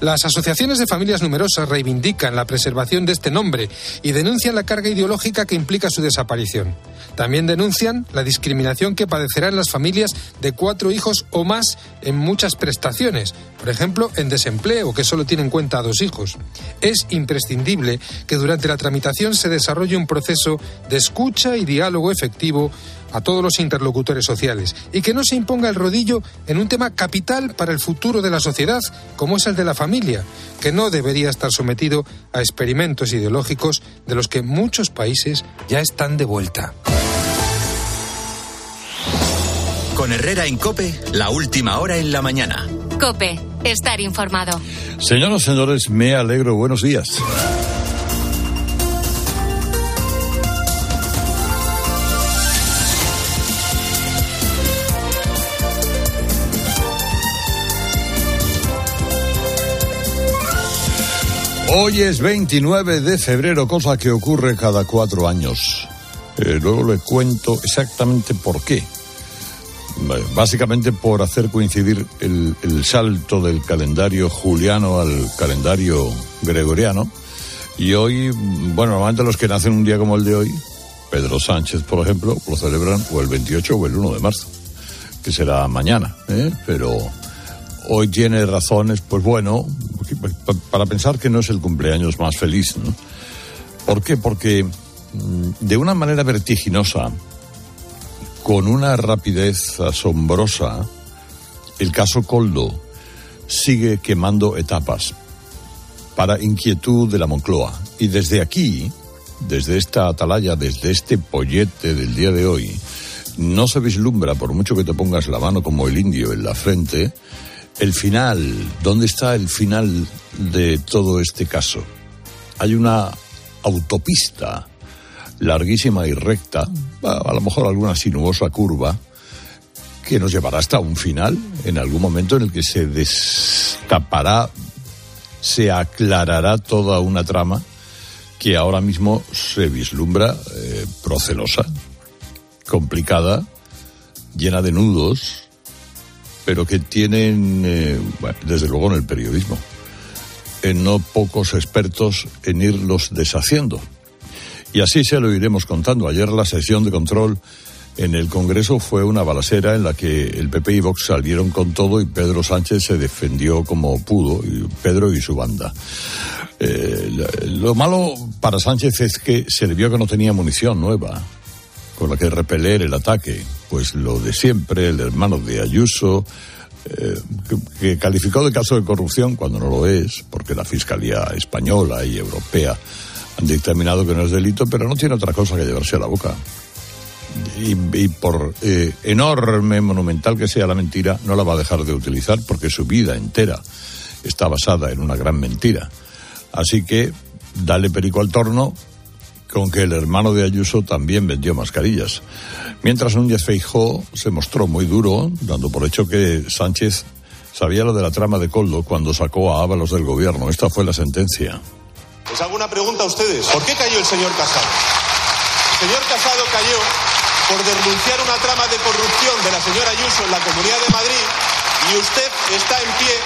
Las asociaciones de familias numerosas reivindican la preservación de este nombre y denuncian la carga ideológica que implica su desaparición. También denuncian la discriminación que padecerán las familias de cuatro hijos o más en muchas prestaciones, por ejemplo, en desempleo, que solo tiene en cuenta a dos hijos. Es imprescindible que durante la tramitación se desarrolle un proceso de escucha y diálogo efectivo a todos los interlocutores sociales y que no se imponga el rodillo en un tema capital para el futuro de la sociedad, como es el de la familia, que no debería estar sometido a experimentos ideológicos de los que muchos países ya están de vuelta. Con Herrera en Cope, la última hora en la mañana. Cope, estar informado. Señoras y señores, me alegro. Buenos días. Hoy es 29 de febrero, cosa que ocurre cada cuatro años. Eh, luego le cuento exactamente por qué. Básicamente por hacer coincidir el, salto del calendario juliano al calendario gregoriano. Y hoy, bueno, normalmente los que nacen un día como el de hoy, Pedro Sánchez, por ejemplo, lo celebran o el 28 o el 1 de marzo, que será mañana, ¿eh? pero hoy tiene razones, pues bueno, para pensar que no es el cumpleaños más feliz. ¿no? ¿Por qué? Porque mm, de una manera vertiginosa, con una rapidez asombrosa, el caso Coldo sigue quemando etapas para inquietud de la Moncloa. Y desde aquí, desde esta atalaya, desde este pollete del día de hoy, no se vislumbra, por mucho que te pongas la mano como el indio en la frente, el final, ¿dónde está el final de todo este caso? Hay una autopista larguísima y recta, a lo mejor alguna sinuosa curva, que nos llevará hasta un final, en algún momento en el que se destapará, se aclarará toda una trama que ahora mismo se vislumbra eh, procelosa, complicada, llena de nudos, pero que tienen, eh, desde luego en el periodismo, en no pocos expertos en irlos deshaciendo. Y así se lo iremos contando. Ayer la sesión de control en el Congreso fue una balacera en la que el PP y Vox salieron con todo y Pedro Sánchez se defendió como pudo, Pedro y su banda. Eh, lo malo para Sánchez es que se le vio que no tenía munición nueva con la que repeler el ataque. Pues lo de siempre, el hermano de Ayuso, eh, que, calificó de caso de corrupción cuando no lo es, porque la Fiscalía española y europea han dictaminado que no es delito, pero no tiene otra cosa que llevarse a la boca. Y, y por eh, enorme, monumental que sea la mentira, no la va a dejar de utilizar porque su vida entera está basada en una gran mentira. Así que dale perico al torno con que el hermano de Ayuso también vendió mascarillas. Mientras Núñez Feijó se mostró muy duro, dando por hecho que Sánchez sabía lo de la trama de Coldo cuando sacó a Ábalos del gobierno. Esta fue la sentencia. ¿Les hago una pregunta a ustedes? ¿Por qué cayó el señor Casado? El señor Casado cayó por denunciar una trama de corrupción de la señora Ayuso en la Comunidad de Madrid y usted está en pie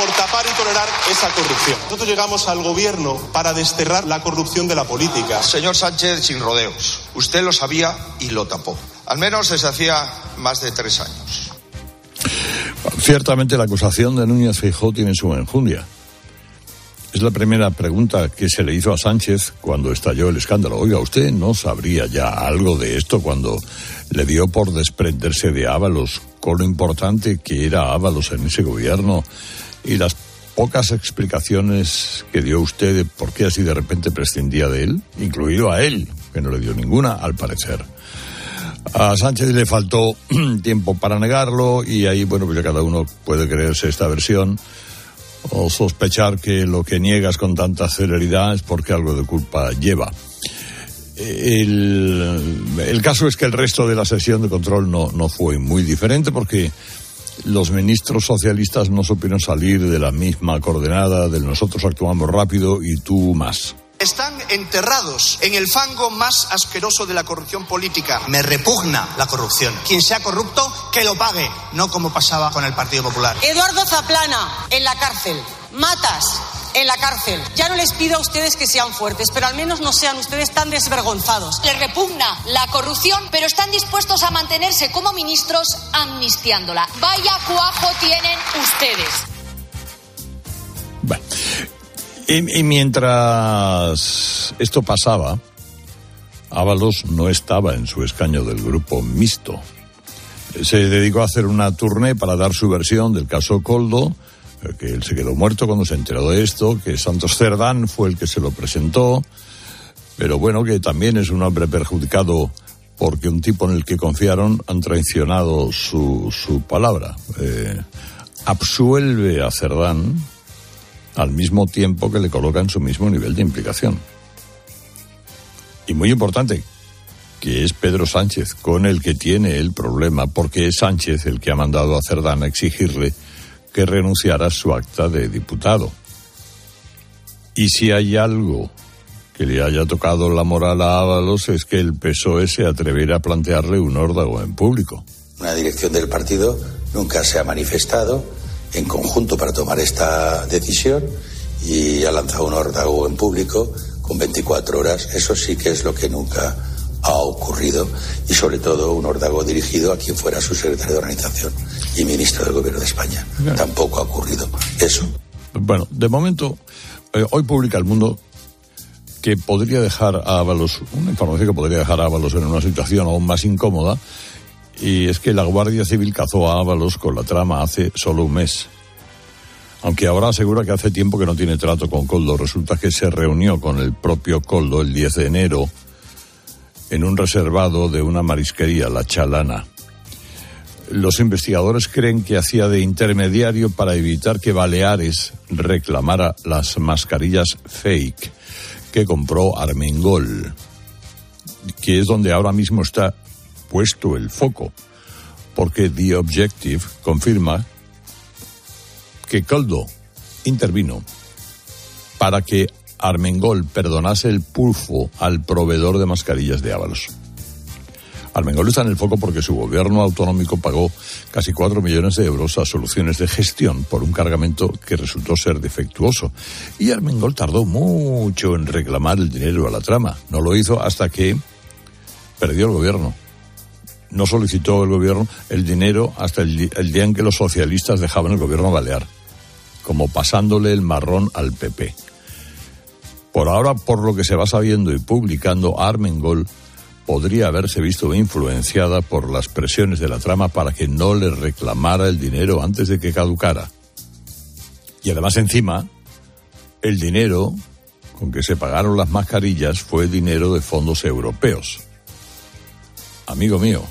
por tapar y tolerar esa corrupción. Nosotros llegamos al gobierno para desterrar la corrupción de la política. Señor Sánchez, sin rodeos. Usted lo sabía y lo tapó. Al menos desde hacía más de tres años. Ciertamente la acusación de Núñez Feijóo tiene su enjundia. Es la primera pregunta que se le hizo a Sánchez cuando estalló el escándalo. Oiga, ¿usted no sabría ya algo de esto cuando le dio por desprenderse de Ábalos, con lo importante que era Ábalos en ese gobierno y las pocas explicaciones que dio usted de por qué así de repente prescindía de él, incluido a él, que no le dio ninguna, al parecer. A Sánchez le faltó tiempo para negarlo y ahí, bueno, pues ya cada uno puede creerse esta versión o sospechar que lo que niegas con tanta celeridad es porque algo de culpa lleva. El, el, caso es que el resto de la sesión de control no, no fue muy diferente porque los ministros socialistas no supieron salir de la misma coordenada del nosotros actuamos rápido y tú más. Están enterrados en el fango más asqueroso de la corrupción política. Me repugna la corrupción. Quien sea corrupto, que lo pague, no como pasaba con el Partido Popular. Eduardo Zaplana, en la cárcel. matas en la cárcel. Ya no les pido a ustedes que sean fuertes, pero al menos no sean ustedes tan desvergonzados. Les repugna la corrupción, pero están dispuestos a mantenerse como ministros amnistiándola. Vaya cuajo tienen ustedes. Bueno, y, y mientras esto pasaba, Ábalos no estaba en su escaño del grupo mixto. Se dedicó a hacer una tournée para dar su versión del caso Coldo, que él se quedó muerto cuando se enteró de esto, que Santos Cerdán fue el que se lo presentó, pero bueno, que también es un hombre perjudicado porque un tipo en el que confiaron han traicionado su, su palabra. Eh, absuelve a Cerdán al mismo tiempo que le coloca en su mismo nivel de implicación. Y muy importante, que es Pedro Sánchez con el que tiene el problema, porque es Sánchez el que ha mandado a Cerdán a exigirle que renunciara a su acta de diputado. Y si hay algo que le haya tocado la moral a Ábalos es que el PSOE se atreviera a plantearle un órdago en público. Una dirección del partido nunca se ha manifestado en conjunto para tomar esta decisión y ha lanzado un órdago en público con 24 horas. Eso sí que es lo que nunca ha ocurrido y sobre todo un órdago dirigido a quien fuera su secretario de organización y ministro del gobierno de España. Tampoco ha ocurrido eso. Bueno, de momento, eh, hoy publica el mundo que podría dejar a Ábalos, una información que podría dejar a Ábalos en una situación aún más incómoda, y es que la Guardia Civil cazó a Ábalos con la trama hace solo un mes. Aunque ahora asegura que hace tiempo que no tiene trato con Coldo, resulta que se reunió con el propio Coldo el 10 de enero en un reservado de una marisquería, la Chalana. Los investigadores creen que hacía de intermediario para evitar que Baleares reclamara las mascarillas fake que compró Armengol, que es donde ahora mismo está puesto el foco, porque The Objective confirma que Coldo intervino para que Armengol perdonase el pulfo al proveedor de mascarillas de Ábalos. Armengol está en el foco porque su gobierno autonómico pagó casi 4 millones de euros a soluciones de gestión por un cargamento que resultó ser defectuoso. Y Armengol tardó mucho en reclamar el dinero a la trama. No lo hizo hasta que perdió el gobierno. No solicitó el gobierno el dinero hasta el, el día en que los socialistas dejaban el gobierno balear, como pasándole el marrón al PP. Por ahora, por lo que se va sabiendo y publicando, Armengol podría haberse visto influenciada por las presiones de la trama para que no le reclamara el dinero antes de que caducara. Y además encima, el dinero con que se pagaron las mascarillas fue dinero de fondos europeos. Amigo mío,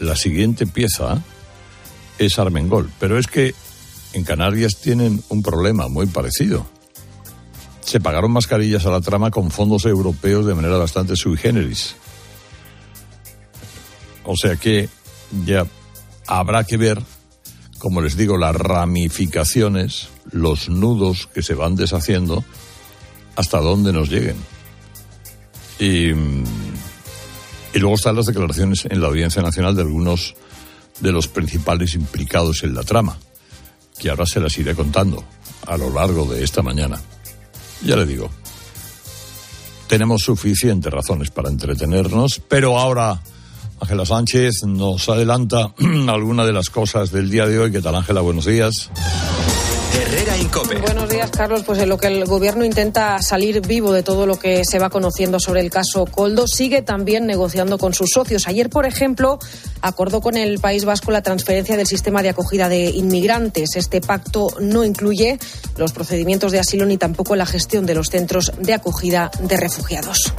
la siguiente pieza es Armengol, pero es que en Canarias tienen un problema muy parecido. Se pagaron mascarillas a la trama con fondos europeos de manera bastante sui generis. O sea que ya habrá que ver, como les digo, las ramificaciones, los nudos que se van deshaciendo, hasta dónde nos lleguen. Y, y luego están las declaraciones en la Audiencia Nacional de algunos de los principales implicados en la trama, que ahora se las iré contando a lo largo de esta mañana. Ya le digo, tenemos suficientes razones para entretenernos, pero ahora Ángela Sánchez nos adelanta alguna de las cosas del día de hoy. ¿Qué tal, Ángela? Buenos días. Herrera Incope. Buenos días, Carlos. Pues en lo que el gobierno intenta salir vivo de todo lo que se va conociendo sobre el caso Coldo, sigue también negociando con sus socios. Ayer, por ejemplo, acordó con el País Vasco la transferencia del sistema de acogida de inmigrantes. Este pacto no incluye los procedimientos de asilo ni tampoco la gestión de los centros de acogida de refugiados.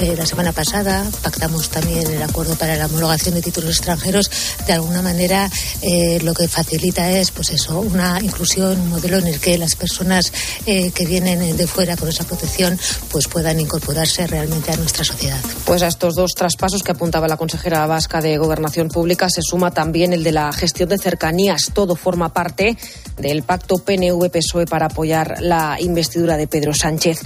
Eh, la semana pasada pactamos también el acuerdo para la homologación de títulos extranjeros. De alguna manera, eh, lo que facilita es, pues eso, una inclusión, un modelo en el que las personas eh, que vienen de fuera con esa protección, pues puedan incorporarse realmente a nuestra sociedad. Pues a estos dos traspasos que apuntaba la consejera vasca de Gobernación Pública se suma también el de la gestión de cercanías. Todo forma parte del pacto PNV-PSOE para apoyar la investidura de Pedro Sánchez.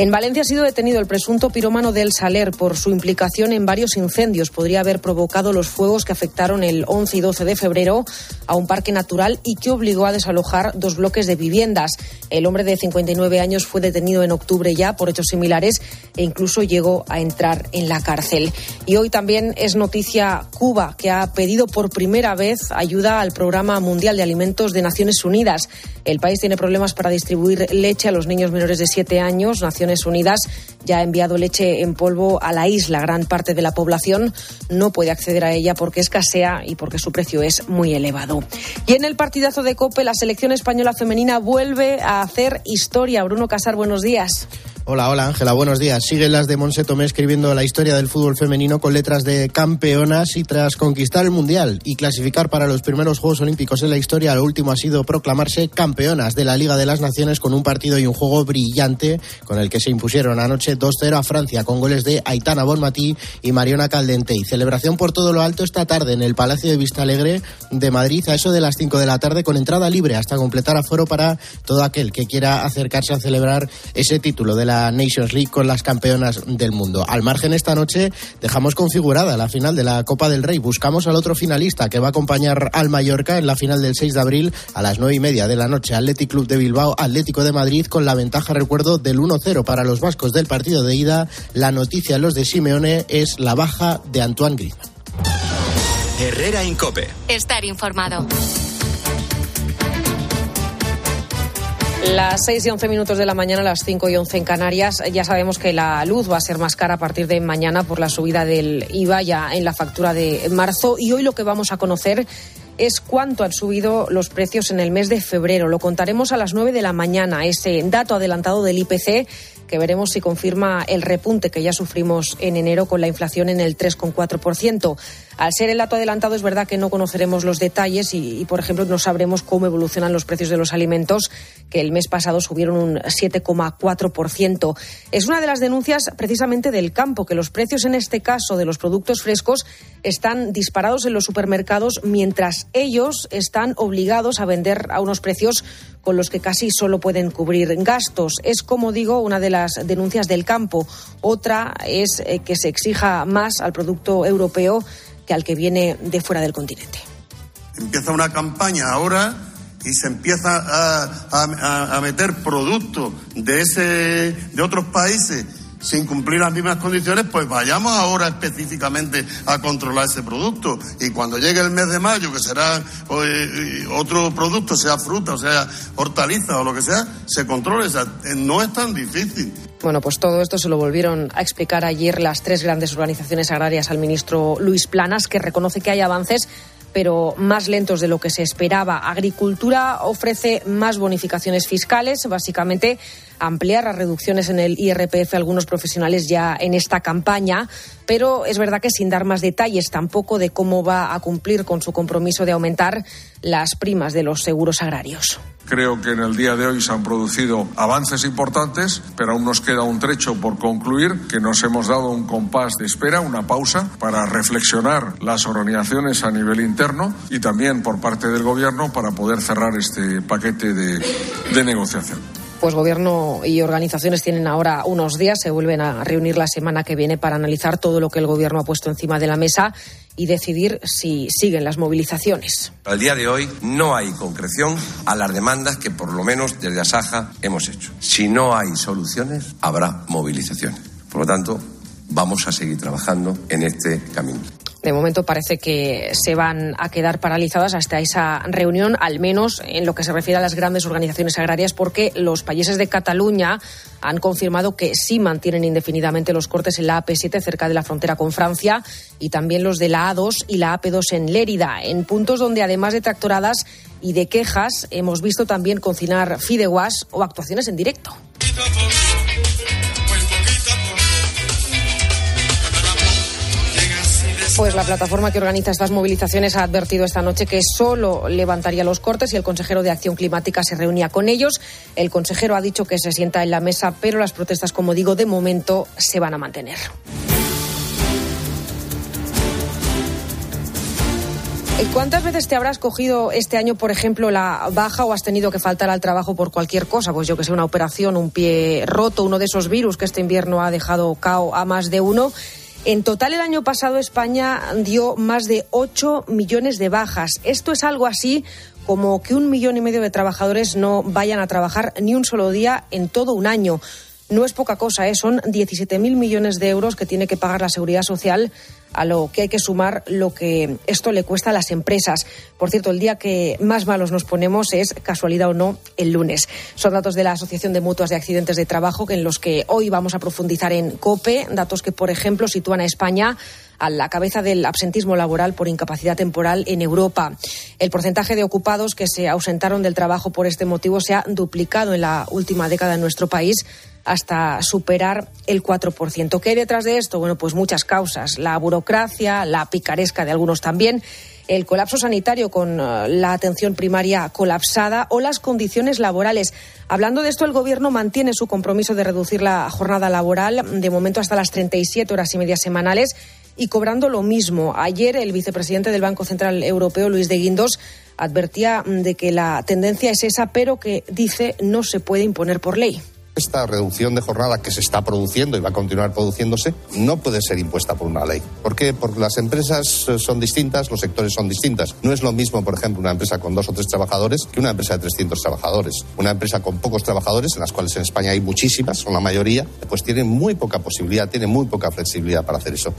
En Valencia ha sido detenido el presunto pirómano del Saler por su implicación en varios incendios. Podría haber provocado los fuegos que afectaron el 11 y 12 de febrero a un parque natural y que obligó a desalojar dos bloques de viviendas. El hombre de 59 años fue detenido en octubre ya por hechos similares e incluso llegó a entrar en la cárcel. Y hoy también es noticia Cuba, que ha pedido por primera vez ayuda al Programa Mundial de Alimentos de Naciones Unidas. El país tiene problemas para distribuir leche a los niños menores de 7 años. Unidas ya ha enviado leche en polvo a la isla. Gran parte de la población no puede acceder a ella porque escasea y porque su precio es muy elevado. Y en el partidazo de COPE, la selección española femenina vuelve a hacer historia. Bruno Casar, buenos días. Hola, hola Ángela, buenos días. Siguen las de Monse Tomé escribiendo la historia del fútbol femenino con letras de campeonas y tras conquistar el Mundial y clasificar para los primeros Juegos Olímpicos en la historia, lo último ha sido proclamarse campeonas de la Liga de las Naciones con un partido y un juego brillante con el que se impusieron anoche 2-0 a Francia con goles de Aitana Bonmatí y Mariona Caldente. Y celebración por todo lo alto esta tarde en el Palacio de Vista Alegre de Madrid a eso de las 5 de la tarde con entrada libre hasta completar aforo para todo aquel que quiera acercarse a celebrar ese título de la Nations League con las campeonas del mundo. Al margen esta noche dejamos configurada la final de la Copa del Rey. Buscamos al otro finalista que va a acompañar al Mallorca en la final del 6 de abril a las 9 y media de la noche. Athletic Club de Bilbao, Atlético de Madrid con la ventaja, recuerdo, del 1-0 para los vascos del partido de ida. La noticia los de Simeone es la baja de Antoine Griezmann. Herrera Incope. Estar informado. Las 6 y 11 minutos de la mañana, las 5 y 11 en Canarias. Ya sabemos que la luz va a ser más cara a partir de mañana por la subida del IVA ya en la factura de marzo. Y hoy lo que vamos a conocer es cuánto han subido los precios en el mes de febrero. Lo contaremos a las 9 de la mañana. Ese dato adelantado del IPC que veremos si confirma el repunte que ya sufrimos en enero con la inflación en el 3,4%. Al ser el dato adelantado es verdad que no conoceremos los detalles y, por ejemplo, no sabremos cómo evolucionan los precios de los alimentos, que el mes pasado subieron un 7,4%. Es una de las denuncias precisamente del campo, que los precios en este caso de los productos frescos están disparados en los supermercados mientras ellos están obligados a vender a unos precios con los que casi solo pueden cubrir gastos. Es, como digo, una de las denuncias del campo. Otra es eh, que se exija más al producto europeo que al que viene de fuera del continente. Empieza una campaña ahora y se empieza a, a meter productos de, ese, de otros países sin cumplir las mismas condiciones, pues vayamos ahora específicamente a controlar ese producto. Y cuando llegue el mes de mayo, que será pues, otro producto, sea fruta, o sea hortaliza o lo que sea, se controle. Eh, no es tan difícil. Bueno, pues todo esto se lo volvieron a explicar ayer las tres grandes organizaciones agrarias al ministro Luis Planas, que reconoce que hay avances pero más lentos de lo que se esperaba. Agricultura ofrece más bonificaciones fiscales, básicamente ampliar las reducciones en el IRPF a algunos profesionales ya en esta campaña, pero es verdad que sin dar más detalles tampoco de cómo va a cumplir con su compromiso de aumentar las primas de los seguros agrarios. Creo que en el día de hoy se han producido avances importantes, pero aún nos queda un trecho por concluir, que nos hemos dado un compás de espera, una pausa, para reflexionar las organizaciones a nivel interno y también por parte del Gobierno para poder cerrar este paquete de, de negociación pues gobierno y organizaciones tienen ahora unos días, se vuelven a reunir la semana que viene para analizar todo lo que el gobierno ha puesto encima de la mesa y decidir si siguen las movilizaciones. Al día de hoy no hay concreción a las demandas que por lo menos desde Asaja hemos hecho. Si no hay soluciones, habrá movilizaciones. Por lo tanto, vamos a seguir trabajando en este camino. De momento parece que se van a quedar paralizadas hasta esa reunión, al menos en lo que se refiere a las grandes organizaciones agrarias, porque los países de Cataluña han confirmado que sí mantienen indefinidamente los cortes en la AP7 cerca de la frontera con Francia y también los de la A2 y la AP2 en Lérida, en puntos donde además de tractoradas y de quejas hemos visto también cocinar fideuás o actuaciones en directo. Pues la plataforma que organiza estas movilizaciones ha advertido esta noche que solo levantaría los cortes y el consejero de Acción Climática se reunía con ellos. El consejero ha dicho que se sienta en la mesa, pero las protestas, como digo, de momento se van a mantener. ¿Cuántas veces te habrás cogido este año, por ejemplo, la baja o has tenido que faltar al trabajo por cualquier cosa? Pues yo que sé, una operación, un pie roto, uno de esos virus que este invierno ha dejado cao a más de uno. En total, el año pasado España dio más de 8 millones de bajas. Esto es algo así como que un millón y medio de trabajadores no vayan a trabajar ni un solo día en todo un año. No es poca cosa, ¿eh? son 17.000 millones de euros que tiene que pagar la Seguridad Social a lo que hay que sumar lo que esto le cuesta a las empresas. Por cierto, el día que más malos nos ponemos es, casualidad o no, el lunes. Son datos de la Asociación de Mutuas de Accidentes de Trabajo en los que hoy vamos a profundizar en COPE, datos que, por ejemplo, sitúan a España a la cabeza del absentismo laboral por incapacidad temporal en Europa. El porcentaje de ocupados que se ausentaron del trabajo por este motivo se ha duplicado en la última década en nuestro país hasta superar el 4%. ¿Qué hay detrás de esto? Bueno, pues muchas causas. La burocracia, la picaresca de algunos también, el colapso sanitario con eh, la atención primaria colapsada o las condiciones laborales. Hablando de esto, el Gobierno mantiene su compromiso de reducir la jornada laboral, de momento hasta las 37 horas y media semanales y cobrando lo mismo. Ayer el vicepresidente del Banco Central Europeo, Luis de Guindos, advertía de que la tendencia es esa, pero que dice no se puede imponer por ley. Esta reducción de jornada que se está produciendo y va a continuar produciéndose no puede ser impuesta por una ley. ¿Por qué? Porque las empresas eh, son distintas, los sectores son distintas. No es lo mismo, por ejemplo, una empresa con dos o tres trabajadores que una empresa de 300 trabajadores. Una empresa con pocos trabajadores, en las cuales en España hay muchísimas, son la mayoría, pues tiene muy poca posibilidad, tiene muy poca flexibilidad para hacer eso.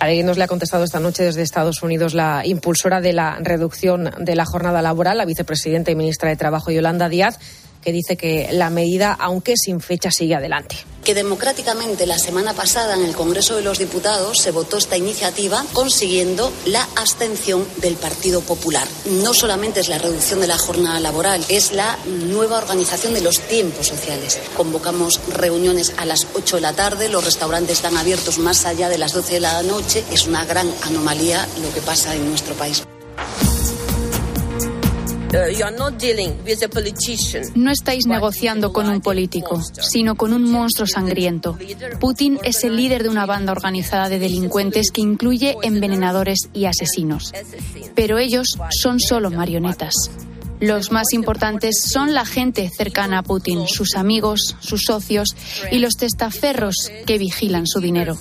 Alguien nos le ha contestado esta noche desde Estados Unidos la impulsora de la reducción de la jornada laboral, la vicepresidenta y ministra de Trabajo, Yolanda Díaz que dice que la medida, aunque sin fecha, sigue adelante. Que democráticamente la semana pasada en el Congreso de los Diputados se votó esta iniciativa consiguiendo la abstención del Partido Popular. No solamente es la reducción de la jornada laboral, es la nueva organización de los tiempos sociales. Convocamos reuniones a las 8 de la tarde, los restaurantes están abiertos más allá de las 12 de la noche. Es una gran anomalía lo que pasa en nuestro país. No estáis negociando con un político, sino con un monstruo sangriento. Putin es el líder de una banda organizada de delincuentes que incluye envenenadores y asesinos. Pero ellos son solo marionetas. Los más importantes son la gente cercana a Putin, sus amigos, sus socios y los testaferros que vigilan su dinero.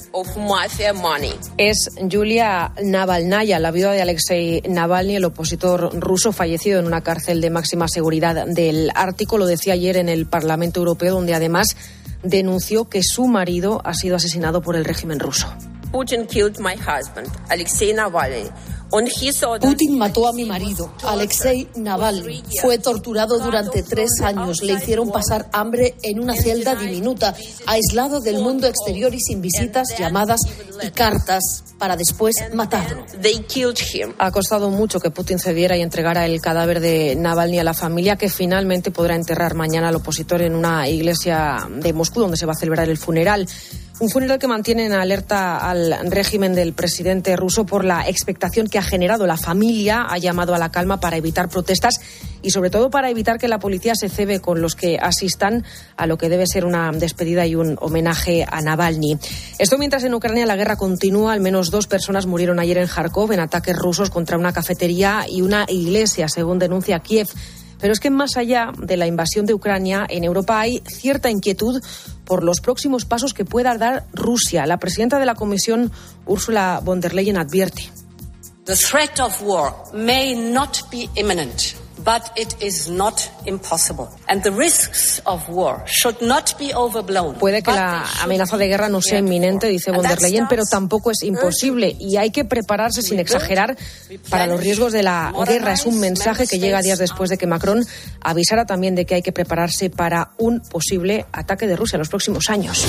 Es Julia Navalnaya, la viuda de Alexei Navalny, el opositor ruso fallecido en una cárcel de máxima seguridad del Ártico. Lo decía ayer en el Parlamento Europeo, donde además denunció que su marido ha sido asesinado por el régimen ruso. Putin killed my husband, Alexei Navalny. Putin mató a mi marido, Alexei Navalny. Fue torturado durante tres años. Le hicieron pasar hambre en una celda diminuta, aislado del mundo exterior y sin visitas, llamadas y cartas, para después matarlo. Ha costado mucho que Putin cediera y entregara el cadáver de Navalny a la familia, que finalmente podrá enterrar mañana al opositor en una iglesia de Moscú, donde se va a celebrar el funeral. Un funeral que mantiene en alerta al régimen del presidente ruso por la expectación que ha generado. La familia ha llamado a la calma para evitar protestas y sobre todo para evitar que la policía se cebe con los que asistan a lo que debe ser una despedida y un homenaje a Navalny. Esto mientras en Ucrania la guerra continúa. Al menos dos personas murieron ayer en Kharkov en ataques rusos contra una cafetería y una iglesia, según denuncia Kiev. Pero es que más allá de la invasión de Ucrania, en Europa hay cierta inquietud por los próximos pasos que pueda dar Rusia. La presidenta de la Comisión, Ursula von der Leyen, advierte. The threat of war may not be imminent but it is not impossible. And the risks of war should not be overblown. Puede que la amenaza de guerra no sea inminente, dice von der Leyen, pero tampoco es imposible y hay que prepararse sin exagerar para los riesgos de la guerra. Es un mensaje que llega días después de que Macron avisara también de que hay que prepararse para un posible ataque de Rusia en los próximos años.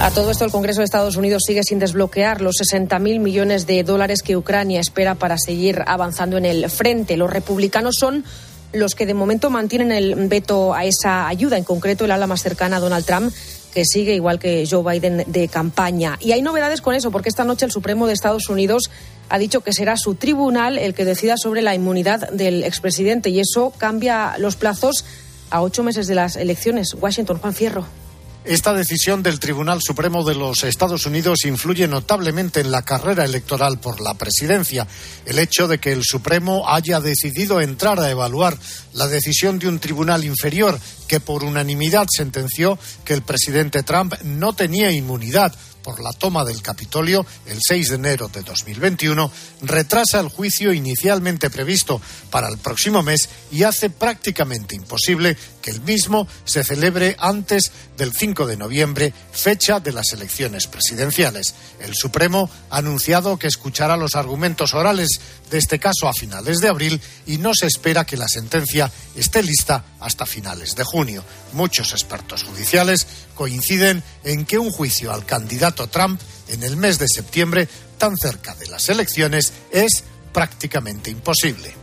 A todo esto, el Congreso de Estados Unidos sigue sin desbloquear los 60.000 millones de dólares que Ucrania espera para seguir avanzando en el frente. Los republicanos son los que de momento mantienen el veto a esa ayuda, en concreto el ala más cercana a Donald Trump que sigue igual que Joe Biden de campaña. Y hay novedades con eso, porque esta noche el Supremo de Estados Unidos ha dicho que será su tribunal el que decida sobre la inmunidad del expresidente y eso cambia los plazos a ocho meses de las elecciones. Washington, Juan Fierro. Esta decisión del Tribunal Supremo de los Estados Unidos influye notablemente en la carrera electoral por la presidencia. El hecho de que el Supremo haya decidido entrar a evaluar la decisión de un tribunal inferior que por unanimidad sentenció que el presidente Trump no tenía inmunidad por la toma del Capitolio el 6 de enero de 2021 retrasa el juicio inicialmente previsto para el próximo mes y hace prácticamente imposible que el mismo se celebre antes del 5 de noviembre, fecha de las elecciones presidenciales. El Supremo ha anunciado que escuchará los argumentos orales de este caso a finales de abril y no se espera que la sentencia esté lista hasta finales de junio. Muchos expertos judiciales coinciden en que un juicio al candidato Trump en el mes de septiembre, tan cerca de las elecciones, es prácticamente imposible.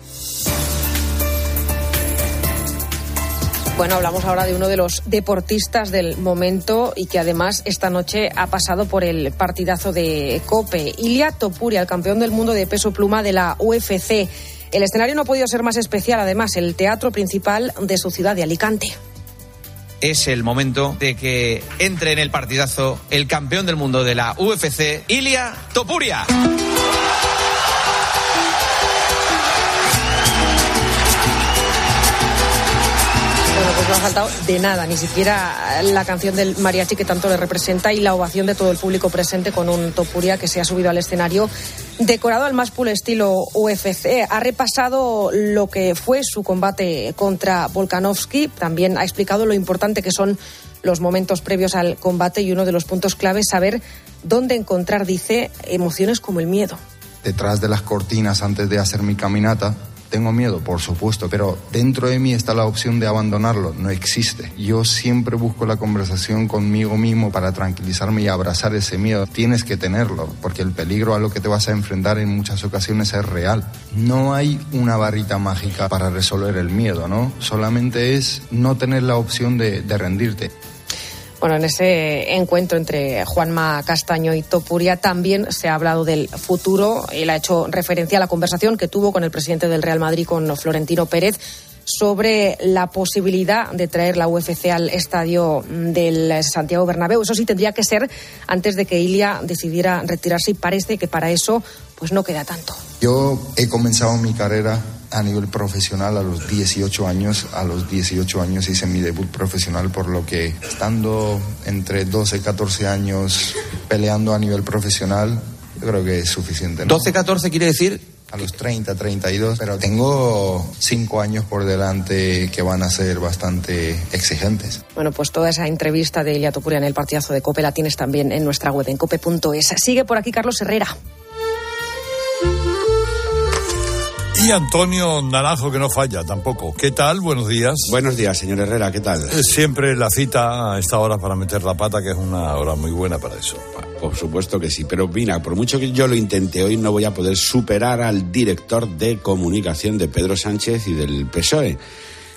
Bueno, hablamos ahora de uno de los deportistas del momento y que además esta noche ha pasado por el partidazo de Cope. Ilia Topuria, el campeón del mundo de peso pluma de la UFC. El escenario no ha podido ser más especial, además, el teatro principal de su ciudad de Alicante es el momento de que entre en el partidazo el campeón del mundo de la UFC, Ilia Topuria. No ha faltado de nada, ni siquiera la canción del mariachi que tanto le representa y la ovación de todo el público presente con un Topuria que se ha subido al escenario decorado al más puro estilo UFC. Ha repasado lo que fue su combate contra Volkanovski, también ha explicado lo importante que son los momentos previos al combate y uno de los puntos clave es saber dónde encontrar, dice, emociones como el miedo. Detrás de las cortinas antes de hacer mi caminata tengo miedo, por supuesto, pero dentro de mí está la opción de abandonarlo. No existe. Yo siempre busco la conversación conmigo mismo para tranquilizarme y abrazar ese miedo. Tienes que tenerlo, porque el peligro a lo que te vas a enfrentar en muchas ocasiones es real. No hay una barrita mágica para resolver el miedo, ¿no? Solamente es no tener la opción de, de rendirte. Bueno, en ese encuentro entre Juanma Castaño y Topuria también se ha hablado del futuro. Él ha hecho referencia a la conversación que tuvo con el presidente del Real Madrid, con Florentino Pérez, sobre la posibilidad de traer la UFC al estadio del Santiago Bernabéu. Eso sí tendría que ser antes de que Ilia decidiera retirarse y parece que para eso pues no queda tanto. Yo he comenzado mi carrera a nivel profesional a los 18 años. A los 18 años hice mi debut profesional, por lo que estando entre 12 y 14 años peleando a nivel profesional, yo creo que es suficiente. ¿no? ¿12-14 quiere decir? A los 30, 32, pero tengo cinco años por delante que van a ser bastante exigentes. Bueno, pues toda esa entrevista de Ilia Topuria en el partidazo de COPE la tienes también en nuestra web en cope.es. Sigue por aquí Carlos Herrera. Y Antonio Naranjo, que no falla tampoco. ¿Qué tal? Buenos días. Buenos días, señor Herrera, ¿qué tal? Siempre la cita a esta hora para meter la pata, que es una hora muy buena para eso. Por supuesto que sí, pero mira, por mucho que yo lo intente hoy, no voy a poder superar al director de comunicación de Pedro Sánchez y del PSOE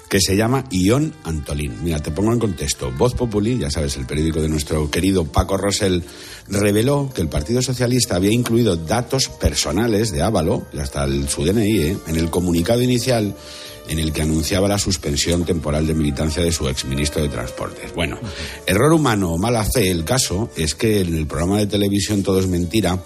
que se llama Ion Antolín. Mira, te pongo en contexto. Voz Populi, ya sabes, el periódico de nuestro querido Paco Rosell, reveló que el Partido Socialista había incluido datos personales de Ávalo, y hasta el, su DNI, ¿eh? en el comunicado inicial en el que anunciaba la suspensión temporal de militancia de su exministro de Transportes. Bueno, error humano o mala fe, el caso es que en el programa de televisión Todo es Mentira,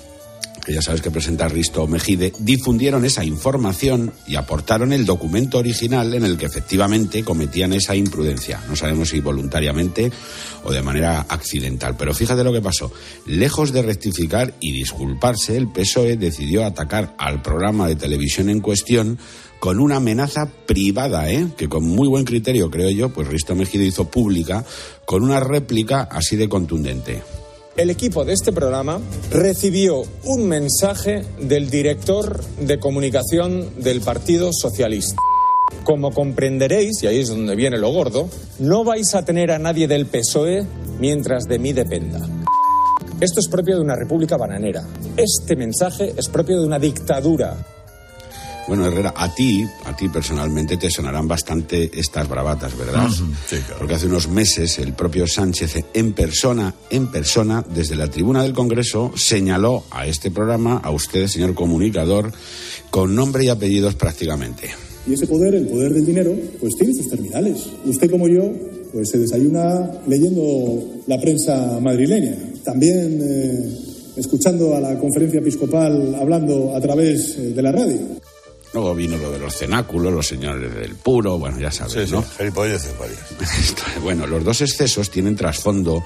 que ya sabes que presenta Risto Mejide, difundieron esa información y aportaron el documento original en el que efectivamente cometían esa imprudencia. No sabemos si voluntariamente o de manera accidental. Pero fíjate lo que pasó. Lejos de rectificar y disculparse, el PSOE decidió atacar al programa de televisión en cuestión con una amenaza privada, ¿eh? que con muy buen criterio, creo yo, pues Risto Mejide hizo pública con una réplica así de contundente. El equipo de este programa recibió un mensaje del director de comunicación del Partido Socialista. Como comprenderéis, y ahí es donde viene lo gordo, no vais a tener a nadie del PSOE mientras de mí dependa. Esto es propio de una república bananera. Este mensaje es propio de una dictadura. Bueno, Herrera, a ti, a ti personalmente te sonarán bastante estas bravatas, ¿verdad? Sí, claro. Porque hace unos meses el propio Sánchez en persona, en persona, desde la tribuna del Congreso, señaló a este programa, a usted, señor comunicador, con nombre y apellidos prácticamente. Y ese poder, el poder del dinero, pues tiene sus terminales. Usted como yo pues se desayuna leyendo la prensa madrileña. También eh, escuchando a la conferencia episcopal hablando a través eh, de la radio. Luego vino lo de los cenáculos, los señores del puro, bueno, ya sabes, Sí, ¿no? sí, varias. Bueno, los dos excesos tienen trasfondo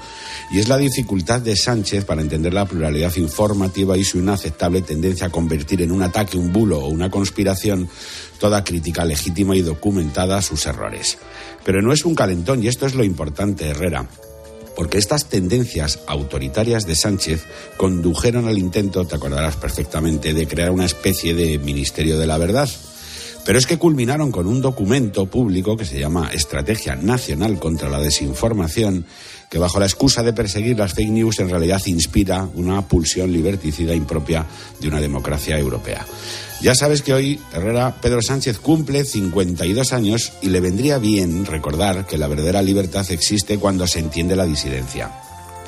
y es la dificultad de Sánchez para entender la pluralidad informativa y su inaceptable tendencia a convertir en un ataque, un bulo o una conspiración toda crítica legítima y documentada a sus errores. Pero no es un calentón y esto es lo importante, Herrera. Porque estas tendencias autoritarias de Sánchez condujeron al intento, te acordarás perfectamente, de crear una especie de Ministerio de la Verdad. Pero es que culminaron con un documento público que se llama Estrategia Nacional contra la Desinformación, que bajo la excusa de perseguir las fake news en realidad inspira una pulsión liberticida impropia de una democracia europea. Ya sabes que hoy Herrera Pedro Sánchez cumple 52 años y le vendría bien recordar que la verdadera libertad existe cuando se entiende la disidencia.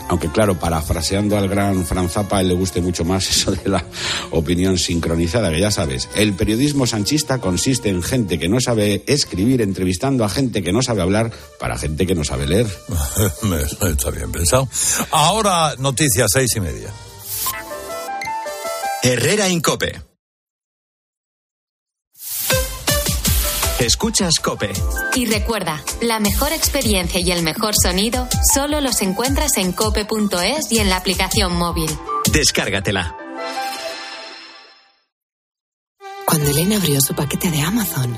Aunque claro, parafraseando al gran Franz Zappa, a él le guste mucho más eso de la opinión sincronizada, que ya sabes, el periodismo sanchista consiste en gente que no sabe escribir, entrevistando a gente que no sabe hablar, para gente que no sabe leer. Está bien pensado. Ahora, noticias seis y media. Herrera Incope. Escuchas Cope. Y recuerda, la mejor experiencia y el mejor sonido solo los encuentras en cope.es y en la aplicación móvil. Descárgatela. Cuando Elena abrió su paquete de Amazon,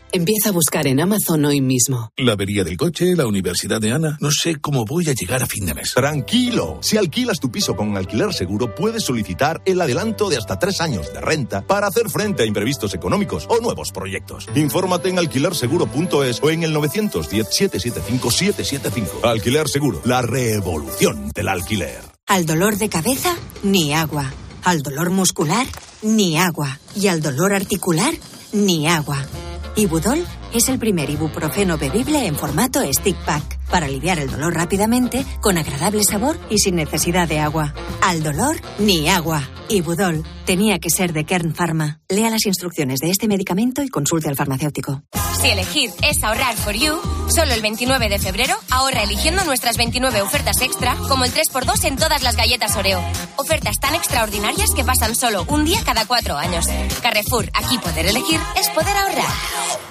Empieza a buscar en Amazon hoy mismo. La avería del coche, la universidad de Ana. No sé cómo voy a llegar a fin de mes. Tranquilo, si alquilas tu piso con alquiler seguro, puedes solicitar el adelanto de hasta tres años de renta para hacer frente a imprevistos económicos o nuevos proyectos. Infórmate en alquilerseguro.es o en el 910-775-775. Alquiler Seguro, la revolución del alquiler. Al dolor de cabeza, ni agua. Al dolor muscular, ni agua. Y al dolor articular, ni agua. Ibudol es el primer ibuprofeno bebible en formato stick pack para aliviar el dolor rápidamente, con agradable sabor y sin necesidad de agua. Al dolor, ni agua. Ibudol tenía que ser de Kern Pharma. Lea las instrucciones de este medicamento y consulte al farmacéutico. Si elegir es ahorrar for you, solo el 29 de febrero ahorra eligiendo nuestras 29 ofertas extra, como el 3x2 en todas las galletas Oreo. Ofertas tan extraordinarias que pasan solo un día cada cuatro años. Carrefour, aquí poder elegir es poder ahorrar.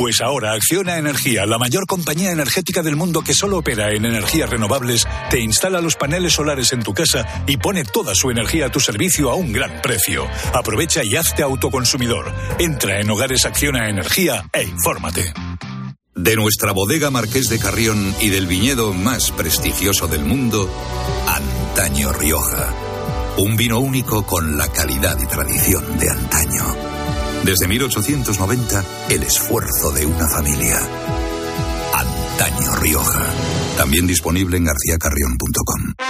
Pues ahora Acciona Energía, la mayor compañía energética del mundo que solo opera en energías renovables, te instala los paneles solares en tu casa y pone toda su energía a tu servicio a un gran precio. Aprovecha y hazte autoconsumidor. Entra en Hogares Acciona Energía e infórmate. De nuestra bodega Marqués de Carrión y del viñedo más prestigioso del mundo, Antaño Rioja. Un vino único con la calidad y tradición de antaño. Desde 1890, el esfuerzo de una familia. Antaño Rioja. También disponible en garcíacarrión.com.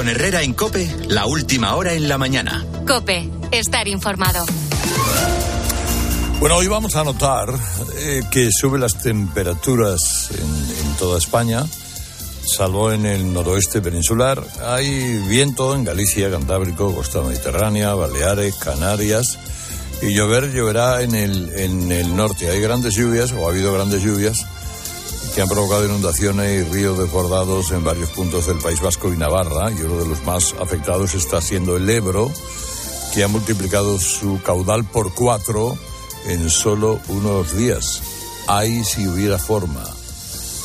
Con Herrera en Cope, la última hora en la mañana. Cope, estar informado. Bueno, hoy vamos a notar eh, que suben las temperaturas en, en toda España, salvo en el noroeste peninsular. Hay viento en Galicia, Cantábrico, costa mediterránea, Baleares, Canarias. Y llover lloverá en el, en el norte. Hay grandes lluvias, o ha habido grandes lluvias, que han provocado inundaciones y ríos desbordados en varios puntos del País Vasco y Navarra. Y uno de los más afectados está siendo el Ebro, que ha multiplicado su caudal por cuatro en solo unos días. Ahí si hubiera forma,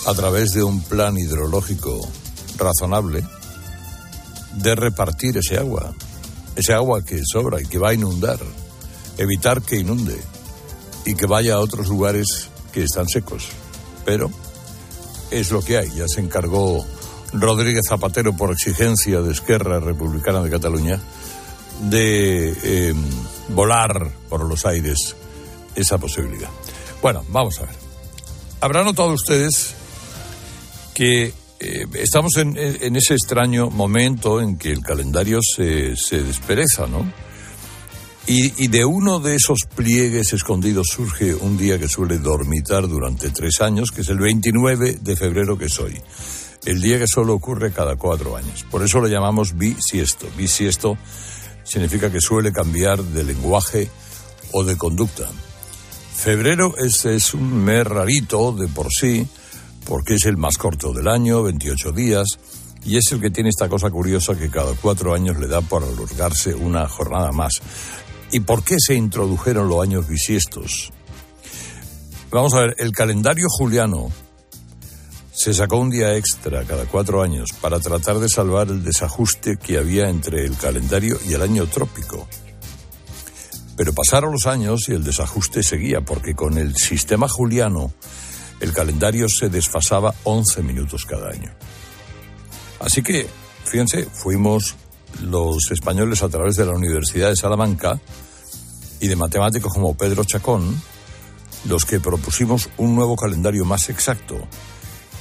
a través de un plan hidrológico razonable, de repartir ese agua, ese agua que sobra y que va a inundar, evitar que inunde y que vaya a otros lugares que están secos. Pero es lo que hay, ya se encargó Rodríguez Zapatero por exigencia de Esquerra Republicana de Cataluña de eh, volar por los aires esa posibilidad. Bueno, vamos a ver. Habrán notado ustedes que eh, estamos en, en, ese extraño momento en que el calendario se, se despereza, ¿no? Y, de uno de esos pliegues escondidos surge un día que suele dormitar durante tres años, que es el 29 de febrero que es hoy. El día que solo ocurre cada cuatro años. Por eso lo llamamos bisiesto. Bisiesto significa que suele cambiar de lenguaje o de conducta. Febrero es, es un mes rarito de por sí, porque es el más corto del año, 28 días, y es el que tiene esta cosa curiosa que cada cuatro años le da por alargarse una jornada más. ¿Y por qué se introdujeron los años bisiestos? Vamos a ver, el calendario juliano se sacó un día extra cada cuatro años para tratar de salvar el desajuste que había entre el calendario y el año trópico. Pero pasaron los años y el desajuste seguía, porque con el sistema juliano el calendario se desfasaba 11 minutos cada año. Así que, fíjense, fuimos los españoles a través de la Universidad de Salamanca y de matemáticos como Pedro Chacón, los que propusimos un nuevo calendario más exacto,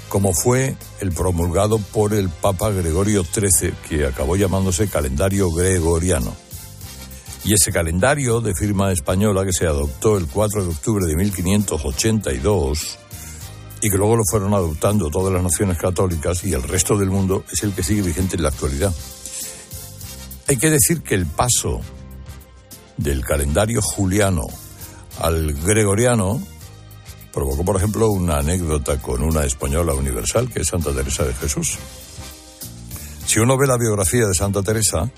como fue el promulgado por el Papa Gregorio XIII, que acabó llamándose calendario gregoriano. Y ese calendario de firma española que se adoptó el 4 de octubre de 1582 y que luego lo fueron adoptando todas las naciones católicas y el resto del mundo es el que sigue vigente en la actualidad. Hay que decir que el paso del calendario juliano al gregoriano provocó, por ejemplo, una anécdota con una española universal que es Santa Teresa de Jesús. Si uno ve la biografía de Santa Teresa,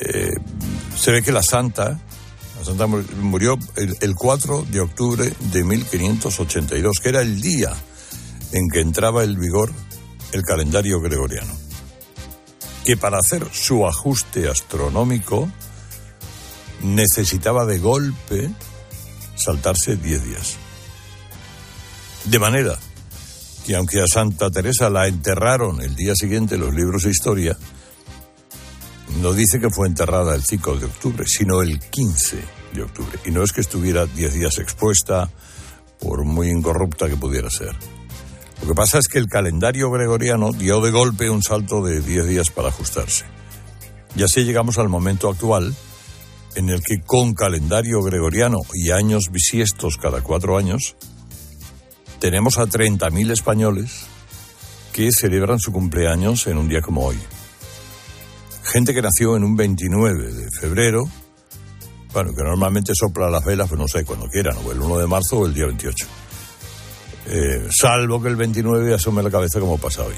eh, se ve que la santa, la santa murió el, el 4 de octubre de 1582, que era el día en que entraba en vigor el calendario gregoriano, que para hacer su ajuste astronómico necesitaba de golpe saltarse 10 días. De manera que aunque a Santa Teresa la enterraron el día siguiente los libros de historia, no dice que fue enterrada el 5 de octubre, sino el 15 de octubre. Y no es que estuviera 10 días expuesta, por muy incorrupta que pudiera ser. Lo que pasa es que el calendario gregoriano dio de golpe un salto de 10 días para ajustarse. Y así llegamos al momento actual, en el que con calendario gregoriano y años bisiestos cada cuatro años, tenemos a 30.000 españoles que celebran su cumpleaños en un día como hoy. Gente que nació en un 29 de febrero, bueno, que normalmente sopla las velas, pues no sé, cuando quieran, o el 1 de marzo o el día 28. Eh, salvo que el 29 asome la cabeza como pasa hoy.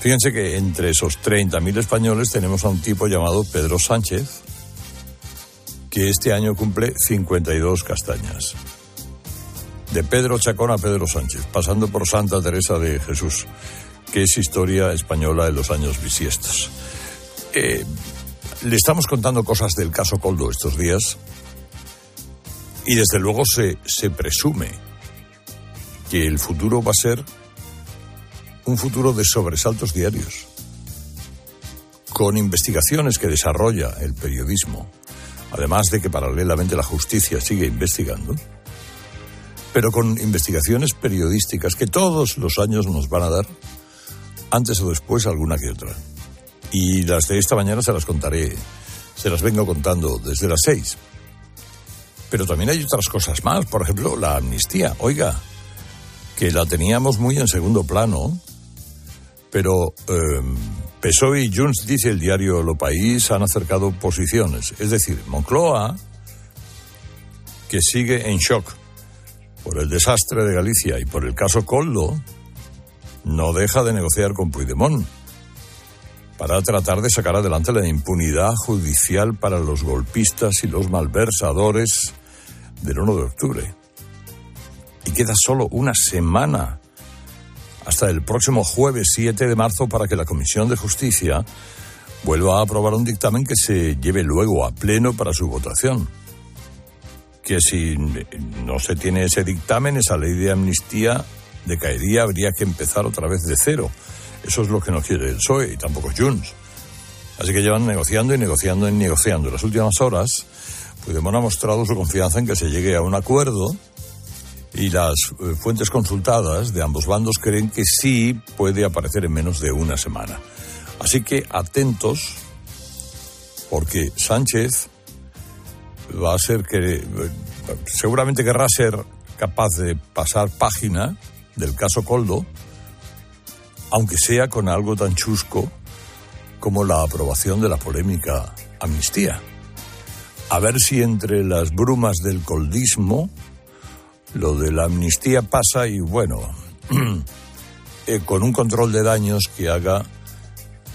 Fíjense que entre esos 30.000 españoles tenemos a un tipo llamado Pedro Sánchez, que este año cumple 52 castañas. de Pedro Chacón a Pedro Sánchez, pasando por Santa Teresa de Jesús, que es historia española de los años bisiestos. Eh, le estamos contando cosas del caso Coldo estos días y desde luego se, se presume que el futuro va a ser un futuro de sobresaltos diarios, con investigaciones que desarrolla el periodismo, además de que paralelamente la justicia sigue investigando, pero con investigaciones periodísticas que todos los años nos van a dar, antes o después alguna que otra. Y las de esta mañana se las contaré, se las vengo contando desde las seis. Pero también hay otras cosas más, por ejemplo, la amnistía. Oiga, que la teníamos muy en segundo plano, pero eh, y Junts, dice el diario Lo País, han acercado posiciones. Es decir, Moncloa, que sigue en shock por el desastre de Galicia y por el caso Coldo, no deja de negociar con Puigdemont para tratar de sacar adelante la impunidad judicial para los golpistas y los malversadores del 1 de octubre. Queda solo una semana hasta el próximo jueves 7 de marzo para que la Comisión de Justicia vuelva a aprobar un dictamen que se lleve luego a pleno para su votación. Que si no se tiene ese dictamen, esa ley de amnistía decaería, habría que empezar otra vez de cero. Eso es lo que no quiere el PSOE y tampoco Junts. Así que llevan negociando y negociando y negociando. En las últimas horas, Puigdemont ha mostrado su confianza en que se llegue a un acuerdo y las eh, fuentes consultadas de ambos bandos creen que sí puede aparecer en menos de una semana. Así que atentos, porque Sánchez va a ser que eh, seguramente querrá ser capaz de pasar página del caso Coldo, aunque sea con algo tan chusco como la aprobación de la polémica amnistía. A ver si entre las brumas del coldismo lo de la amnistía pasa y bueno, eh, con un control de daños que haga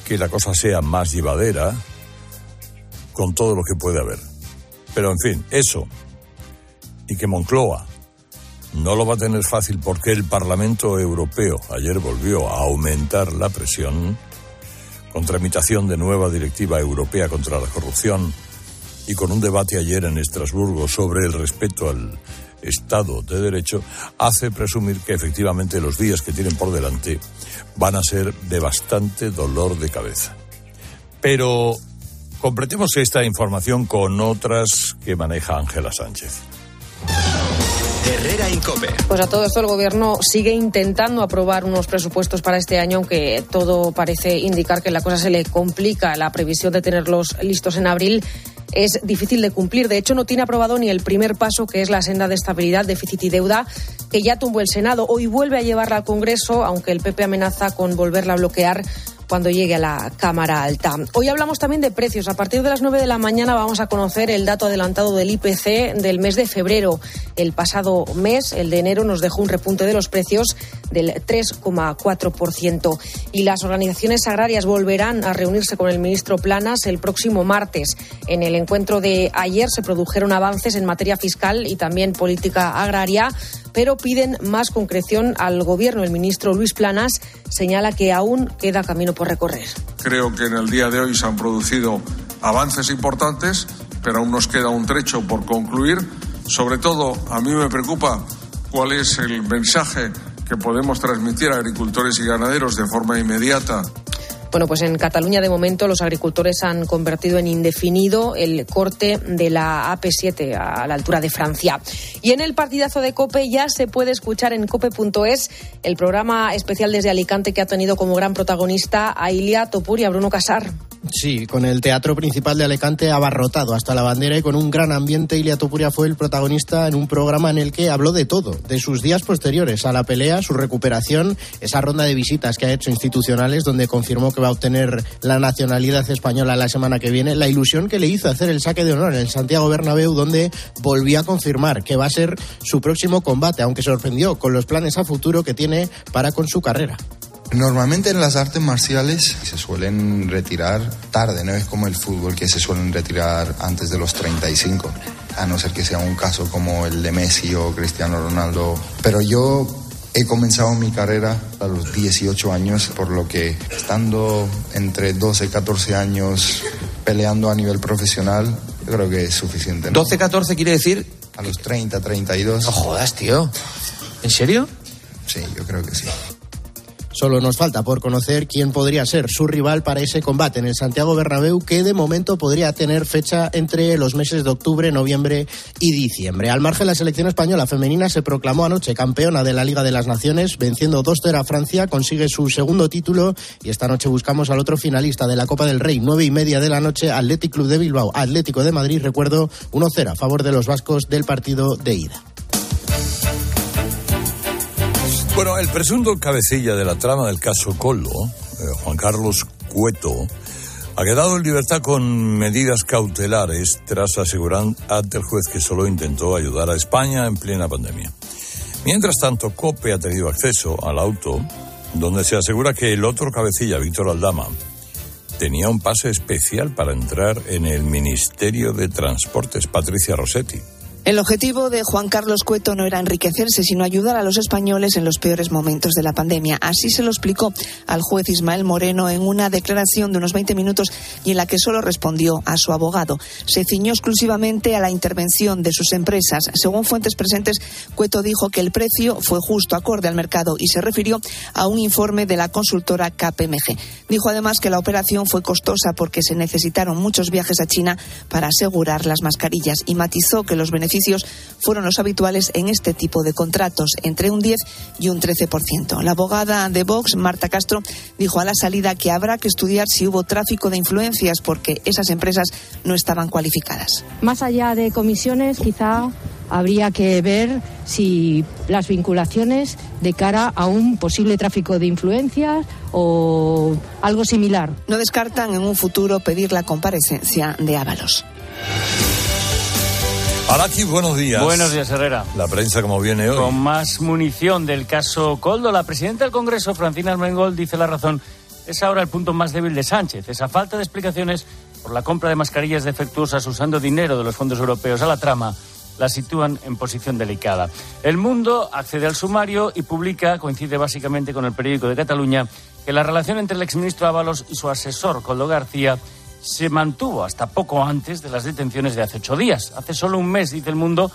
que la cosa sea más llevadera con todo lo que puede haber. Pero en fin, eso. Y que Moncloa no lo va a tener fácil porque el Parlamento Europeo ayer volvió a aumentar la presión con tramitación de nueva directiva europea contra la corrupción y con un debate ayer en Estrasburgo sobre el respeto al Estado de Derecho, hace presumir que efectivamente los días que tienen por delante van a ser de bastante dolor de cabeza. Pero completemos esta información con otras que maneja Ángela Sánchez. Herrera Incope. Pues a todo esto el gobierno sigue intentando aprobar unos presupuestos para este año, aunque todo parece indicar que la cosa se le complica. La previsión de tenerlos listos en abril es difícil de cumplir. De hecho, no tiene aprobado ni el primer paso, que es la senda de estabilidad, déficit y deuda, que ya tumbó el Senado. Hoy vuelve a llevarla al Congreso, aunque el PP amenaza con volverla a bloquear cuando llegue a la Cámara Alta. Hoy hablamos también de precios. A partir de las 9 de la mañana vamos a conocer el dato adelantado del IPC del mes de febrero. El pasado mes, el de enero, nos dejó un repunte de los precios del 3,4%. Y las organizaciones agrarias volverán a reunirse con el ministro Planas el próximo martes. En el encuentro de ayer se produjeron avances en materia fiscal y también política agraria, pero piden más concreción al gobierno. El ministro Luis Planas señala que aún queda camino por recorrer. Creo que en el día de hoy se han producido avances importantes, pero aún nos queda un trecho por concluir. Sobre todo, a mí me preocupa cuál es el mensaje que podemos transmitir a agricultores y ganaderos de forma inmediata bueno, pues en Cataluña de momento los agricultores han convertido en indefinido el corte de la AP7 a la altura de Francia. Y en el partidazo de COPE ya se puede escuchar en cope.es el programa especial desde Alicante que ha tenido como gran protagonista a Ilia Topur y a Bruno Casar. Sí, con el teatro principal de Alicante abarrotado hasta la bandera y con un gran ambiente, Ilia Topuria fue el protagonista en un programa en el que habló de todo, de sus días posteriores a la pelea, su recuperación, esa ronda de visitas que ha hecho institucionales donde confirmó que va a obtener la nacionalidad española la semana que viene, la ilusión que le hizo hacer el saque de honor en el Santiago Bernabéu donde volvió a confirmar que va a ser su próximo combate, aunque sorprendió con los planes a futuro que tiene para con su carrera. Normalmente en las artes marciales se suelen retirar tarde, no es como el fútbol que se suelen retirar antes de los 35. a no ser que sea un caso como el de Messi o Cristiano Ronaldo. Pero yo he comenzado mi carrera a los 18 años, por lo que estando entre 12 y 14 años peleando a nivel profesional, yo creo que es suficiente. ¿no? 12, 14 quiere decir... A los 30, 32. No jodas, tío. ¿En serio? Sí, yo creo que sí. Solo nos falta por conocer quién podría ser su rival para ese combate en el Santiago Bernabéu, que de momento podría tener fecha entre los meses de octubre, noviembre y diciembre. Al margen, la selección española femenina se proclamó anoche campeona de la Liga de las Naciones, venciendo 2-0 a Francia, consigue su segundo título y esta noche buscamos al otro finalista de la Copa del Rey, nueve y media de la noche, Athletic Club de Bilbao, Atlético de Madrid, recuerdo 1-0 a favor de los vascos del partido de ida. Bueno, el presunto cabecilla de la trama del caso Collo, eh, Juan Carlos Cueto, ha quedado en libertad con medidas cautelares tras asegurar ante el juez que solo intentó ayudar a España en plena pandemia. Mientras tanto, COPE ha tenido acceso al auto donde se asegura que el otro cabecilla, Víctor Aldama, tenía un pase especial para entrar en el Ministerio de Transportes, Patricia Rossetti. El objetivo de Juan Carlos Cueto no era enriquecerse, sino ayudar a los españoles en los peores momentos de la pandemia. Así se lo explicó al juez Ismael Moreno en una declaración de unos 20 minutos y en la que solo respondió a su abogado. Se ciñó exclusivamente a la intervención de sus empresas. Según fuentes presentes, Cueto dijo que el precio fue justo, acorde al mercado, y se refirió a un informe de la consultora KPMG. Dijo además que la operación fue costosa porque se necesitaron muchos viajes a China para asegurar las mascarillas y matizó que los beneficios fueron los habituales en este tipo de contratos, entre un 10 y un 13%. La abogada de Vox, Marta Castro, dijo a la salida que habrá que estudiar si hubo tráfico de influencias porque esas empresas no estaban cualificadas. Más allá de comisiones, quizá habría que ver si las vinculaciones de cara a un posible tráfico de influencias o algo similar. No descartan en un futuro pedir la comparecencia de Ábalos. Araki, buenos días. Buenos días, Herrera. La prensa como viene hoy. Con más munición del caso Coldo, la presidenta del Congreso, Francina Armengol, dice la razón. Es ahora el punto más débil de Sánchez. Esa falta de explicaciones por la compra de mascarillas defectuosas usando dinero de los fondos europeos a la trama la sitúan en posición delicada. El Mundo accede al sumario y publica, coincide básicamente con el periódico de Cataluña, que la relación entre el exministro Ábalos y su asesor, Coldo García, se mantuvo hasta poco antes de las detenciones de hace ocho días. Hace solo un mes, dice el mundo,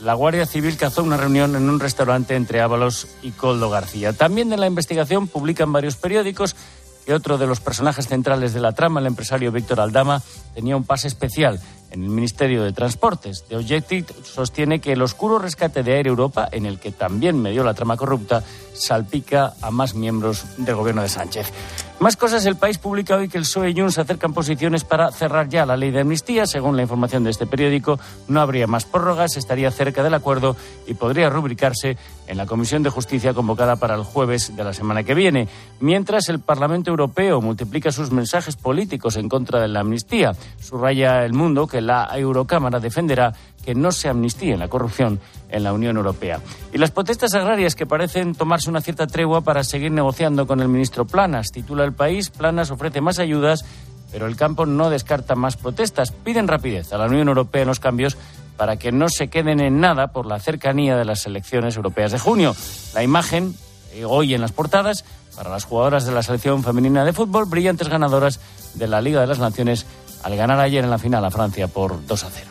la Guardia Civil cazó una reunión en un restaurante entre Ábalos y Coldo García. También en la investigación publican varios periódicos que otro de los personajes centrales de la trama, el empresario Víctor Aldama, tenía un pase especial en el Ministerio de Transportes. The Objective sostiene que el oscuro rescate de Air Europa, en el que también medió la trama corrupta, salpica a más miembros del gobierno de Sánchez. Más cosas, el país publica hoy que el PSOE y Junts acercan posiciones para cerrar ya la ley de amnistía. Según la información de este periódico, no habría más prórrogas, estaría cerca del acuerdo y podría rubricarse en la Comisión de Justicia convocada para el jueves de la semana que viene. Mientras el Parlamento Europeo multiplica sus mensajes políticos en contra de la amnistía, subraya el mundo que la Eurocámara defenderá que no se amnistíe la corrupción en la Unión Europea. Y las protestas agrarias que parecen tomarse una cierta tregua para seguir negociando con el ministro Planas. Titula el país, Planas ofrece más ayudas, pero el campo no descarta más protestas. Piden rapidez a la Unión Europea en los cambios para que no se queden en nada por la cercanía de las elecciones europeas de junio. La imagen, eh, hoy en las portadas, para las jugadoras de la selección femenina de fútbol, brillantes ganadoras de la Liga de las Naciones al ganar ayer en la final a Francia por 2 a 0.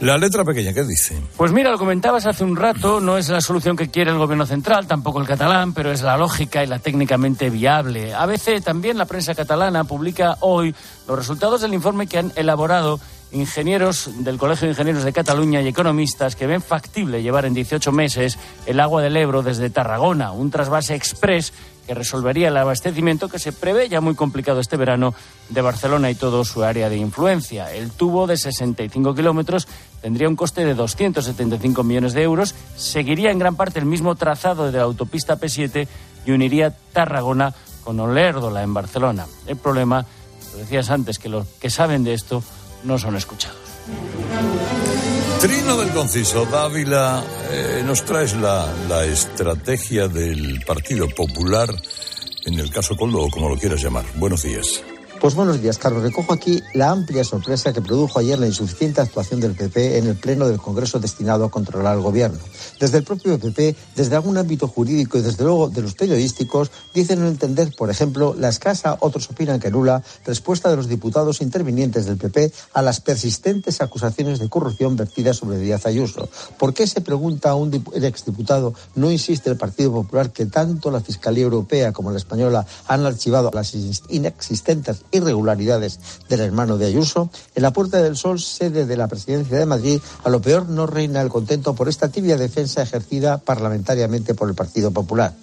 La letra pequeña, ¿qué dice? Pues mira, lo comentabas hace un rato, no es la solución que quiere el gobierno central, tampoco el catalán, pero es la lógica y la técnicamente viable. A veces también la prensa catalana publica hoy los resultados del informe que han elaborado ingenieros del Colegio de Ingenieros de Cataluña y economistas que ven factible llevar en 18 meses el agua del Ebro desde Tarragona, un trasvase express que resolvería el abastecimiento que se prevé ya muy complicado este verano de Barcelona y todo su área de influencia. El tubo de 65 kilómetros tendría un coste de 275 millones de euros, seguiría en gran parte el mismo trazado de la autopista P7 y uniría Tarragona con Olérdola en Barcelona. El problema, lo decías antes, que los que saben de esto no son escuchados. Trino del Conciso, Dávila, eh, nos traes la, la estrategia del Partido Popular en el caso Coldo, o como lo quieras llamar. Buenos días. Pues buenos días, Carlos. Recojo aquí la amplia sorpresa que produjo ayer la insuficiente actuación del PP en el Pleno del Congreso destinado a controlar al Gobierno. Desde el propio PP, desde algún ámbito jurídico y desde luego de los periodísticos, dicen no entender, por ejemplo, la escasa, otros opinan que nula, respuesta de los diputados intervinientes del PP a las persistentes acusaciones de corrupción vertidas sobre Díaz Ayuso. ¿Por qué se pregunta a un exdiputado no insiste el Partido Popular que tanto la Fiscalía Europea como la española han archivado las inexistentes irregularidades del hermano de Ayuso? En la Puerta del Sol, sede de la presidencia de Madrid, a lo peor no reina el contento por esta tibia defensa ejercida parlamentariamente por el Partido Popular.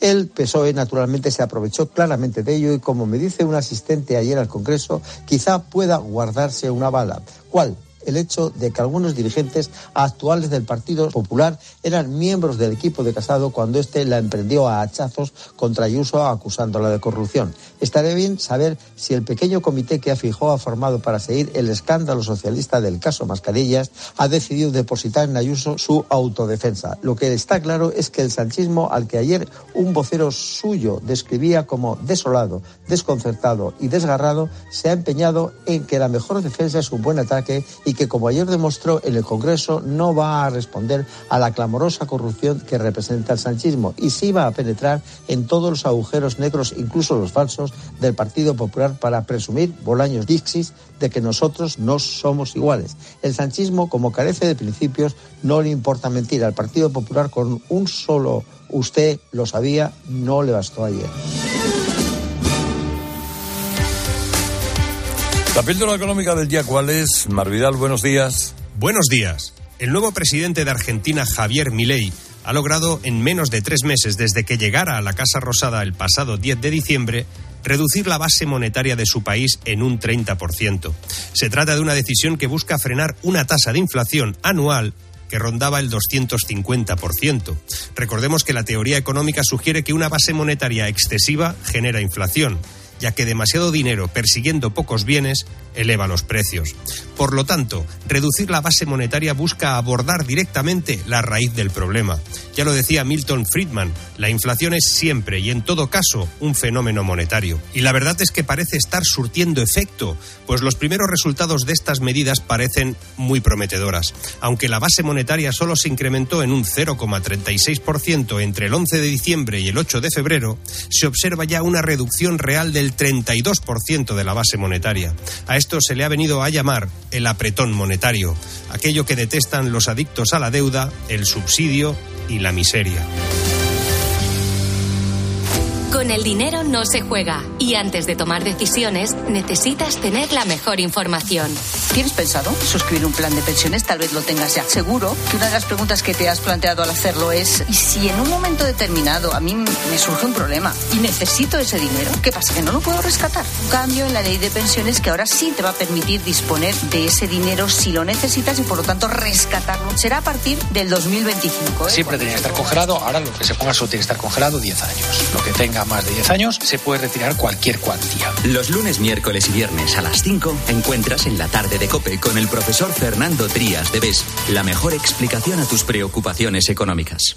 El PSOE, naturalmente, se aprovechó claramente de ello y, como me dice un asistente ayer al Congreso, quizá pueda guardarse una bala. ¿Cuál? El hecho de que algunos dirigentes actuales del Partido Popular eran miembros del equipo de Casado cuando éste la emprendió a hachazos contra Ayuso acusándola de corrupción. Estaría bien saber si el pequeño comité que afijó ha formado para seguir el escándalo socialista del caso Mascarillas ha decidido depositar en Ayuso su autodefensa. Lo que está claro es que el sanchismo al que ayer un vocero suyo describía como desolado, desconcertado y desgarrado se ha empeñado en que la mejor defensa es un buen ataque y que, como ayer demostró en el Congreso, no va a responder a la clamorosa corrupción que representa el sanchismo y sí va a penetrar en todos los agujeros negros, incluso los falsos, del Partido Popular para presumir, Bolaños Dixis, de que nosotros no somos iguales. El sanchismo, como carece de principios, no le importa mentir. Al Partido Popular con un solo usted lo sabía, no le bastó ayer. La píldora económica del día, ¿cuál es? Marvidal, buenos días. Buenos días. El nuevo presidente de Argentina, Javier Milei, ha logrado en menos de tres meses desde que llegara a la Casa Rosada el pasado 10 de diciembre reducir la base monetaria de su país en un 30%. Se trata de una decisión que busca frenar una tasa de inflación anual que rondaba el 250%. Recordemos que la teoría económica sugiere que una base monetaria excesiva genera inflación ya que demasiado dinero persiguiendo pocos bienes eleva los precios. Por lo tanto, reducir la base monetaria busca abordar directamente la raíz del problema. Ya lo decía Milton Friedman, la inflación es siempre y en todo caso un fenómeno monetario. Y la verdad es que parece estar surtiendo efecto, pues los primeros resultados de estas medidas parecen muy prometedoras. Aunque la base monetaria solo se incrementó en un 0,36% entre el 11 de diciembre y el 8 de febrero, se observa ya una reducción real del 32% de la base monetaria. A esto se le ha venido a llamar el apretón monetario, aquello que detestan los adictos a la deuda, el subsidio y la miseria. Con el dinero no se juega y antes de tomar decisiones necesitas tener la mejor información. ¿Tienes pensado suscribir un plan de pensiones? Tal vez lo tengas ya. Seguro que una de las preguntas que te has planteado al hacerlo es ¿y si en un momento determinado a mí me surge un problema y necesito ese dinero? ¿Qué pasa? ¿Que no lo puedo rescatar? Un cambio en la ley de pensiones que ahora sí te va a permitir disponer de ese dinero si lo necesitas y por lo tanto rescatarlo. Será a partir del 2025. ¿eh? Siempre tenía que estar congelado, ahora lo que se ponga solo tiene que estar congelado 10 años. Lo que tenga más de 10 años, se puede retirar cualquier cuantía. Los lunes, miércoles y viernes a las 5 encuentras en la tarde de COPE con el profesor Fernando Trías de BES la mejor explicación a tus preocupaciones económicas.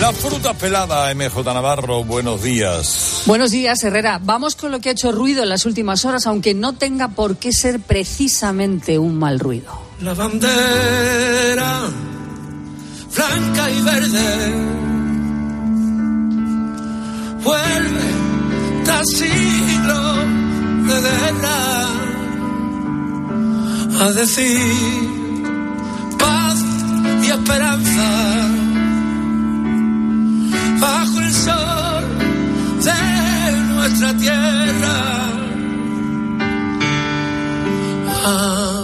La fruta pelada, MJ Navarro, buenos días. Buenos días, Herrera. Vamos con lo que ha hecho ruido en las últimas horas, aunque no tenga por qué ser precisamente un mal ruido. La bandera blanca y verde vuelve tras siglo de guerra a decir paz y esperanza bajo el sol de nuestra tierra. luces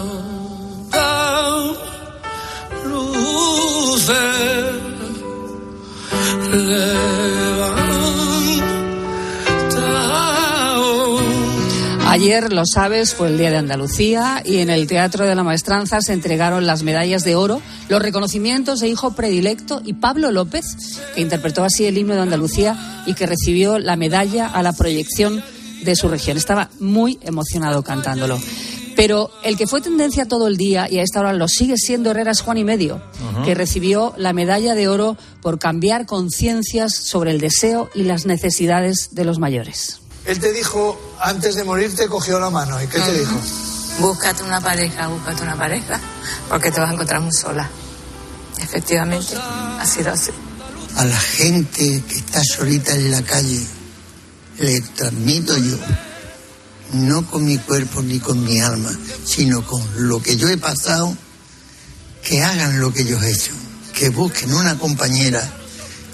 Ayer, lo sabes, fue el Día de Andalucía y en el Teatro de la Maestranza se entregaron las medallas de oro, los reconocimientos de Hijo Predilecto y Pablo López, que interpretó así el himno de Andalucía y que recibió la medalla a la proyección de su región. Estaba muy emocionado cantándolo. Pero el que fue tendencia todo el día y a esta hora lo sigue siendo Herreras Juan y Medio, que recibió la medalla de oro por cambiar conciencias sobre el deseo y las necesidades de los mayores. Él te dijo, antes de morir te cogió la mano. ¿Y qué te dijo? Búscate una pareja, búscate una pareja, porque te vas a encontrar muy sola. Efectivamente, ha sido así. A la gente que está solita en la calle, le transmito yo, no con mi cuerpo ni con mi alma, sino con lo que yo he pasado, que hagan lo que yo he hecho, que busquen una compañera,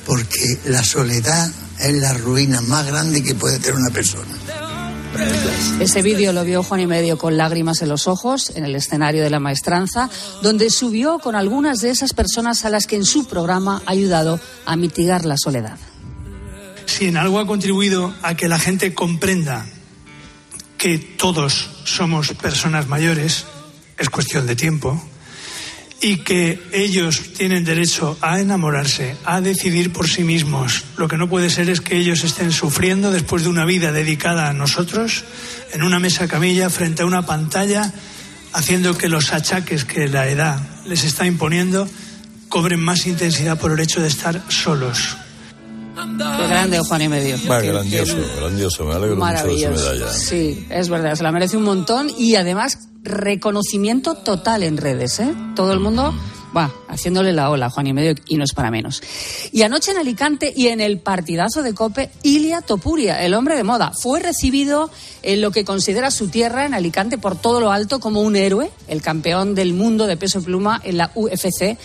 porque la soledad es la ruina más grande que puede tener una persona. Ese vídeo lo vio Juan y Medio con lágrimas en los ojos en el escenario de la maestranza, donde subió con algunas de esas personas a las que en su programa ha ayudado a mitigar la soledad. Si en algo ha contribuido a que la gente comprenda que todos somos personas mayores, es cuestión de tiempo, y que ellos tienen derecho a enamorarse, a decidir por sí mismos. Lo que no puede ser es que ellos estén sufriendo después de una vida dedicada a nosotros, en una mesa camilla, frente a una pantalla, haciendo que los achaques que la edad les está imponiendo cobren más intensidad por el hecho de estar solos. Qué grande Juan y Medio. Qué- grandioso, qué grandioso. Me alegro mucho de su medalla. Sí, es verdad, se la merece un montón y además reconocimiento total en redes, ¿eh? Todo el mundo va haciéndole la ola Juan y medio y no es para menos. Y anoche en Alicante y en el partidazo de Cope, Ilia Topuria, el hombre de moda, fue recibido en lo que considera su tierra en Alicante por todo lo alto como un héroe, el campeón del mundo de peso pluma en la UFC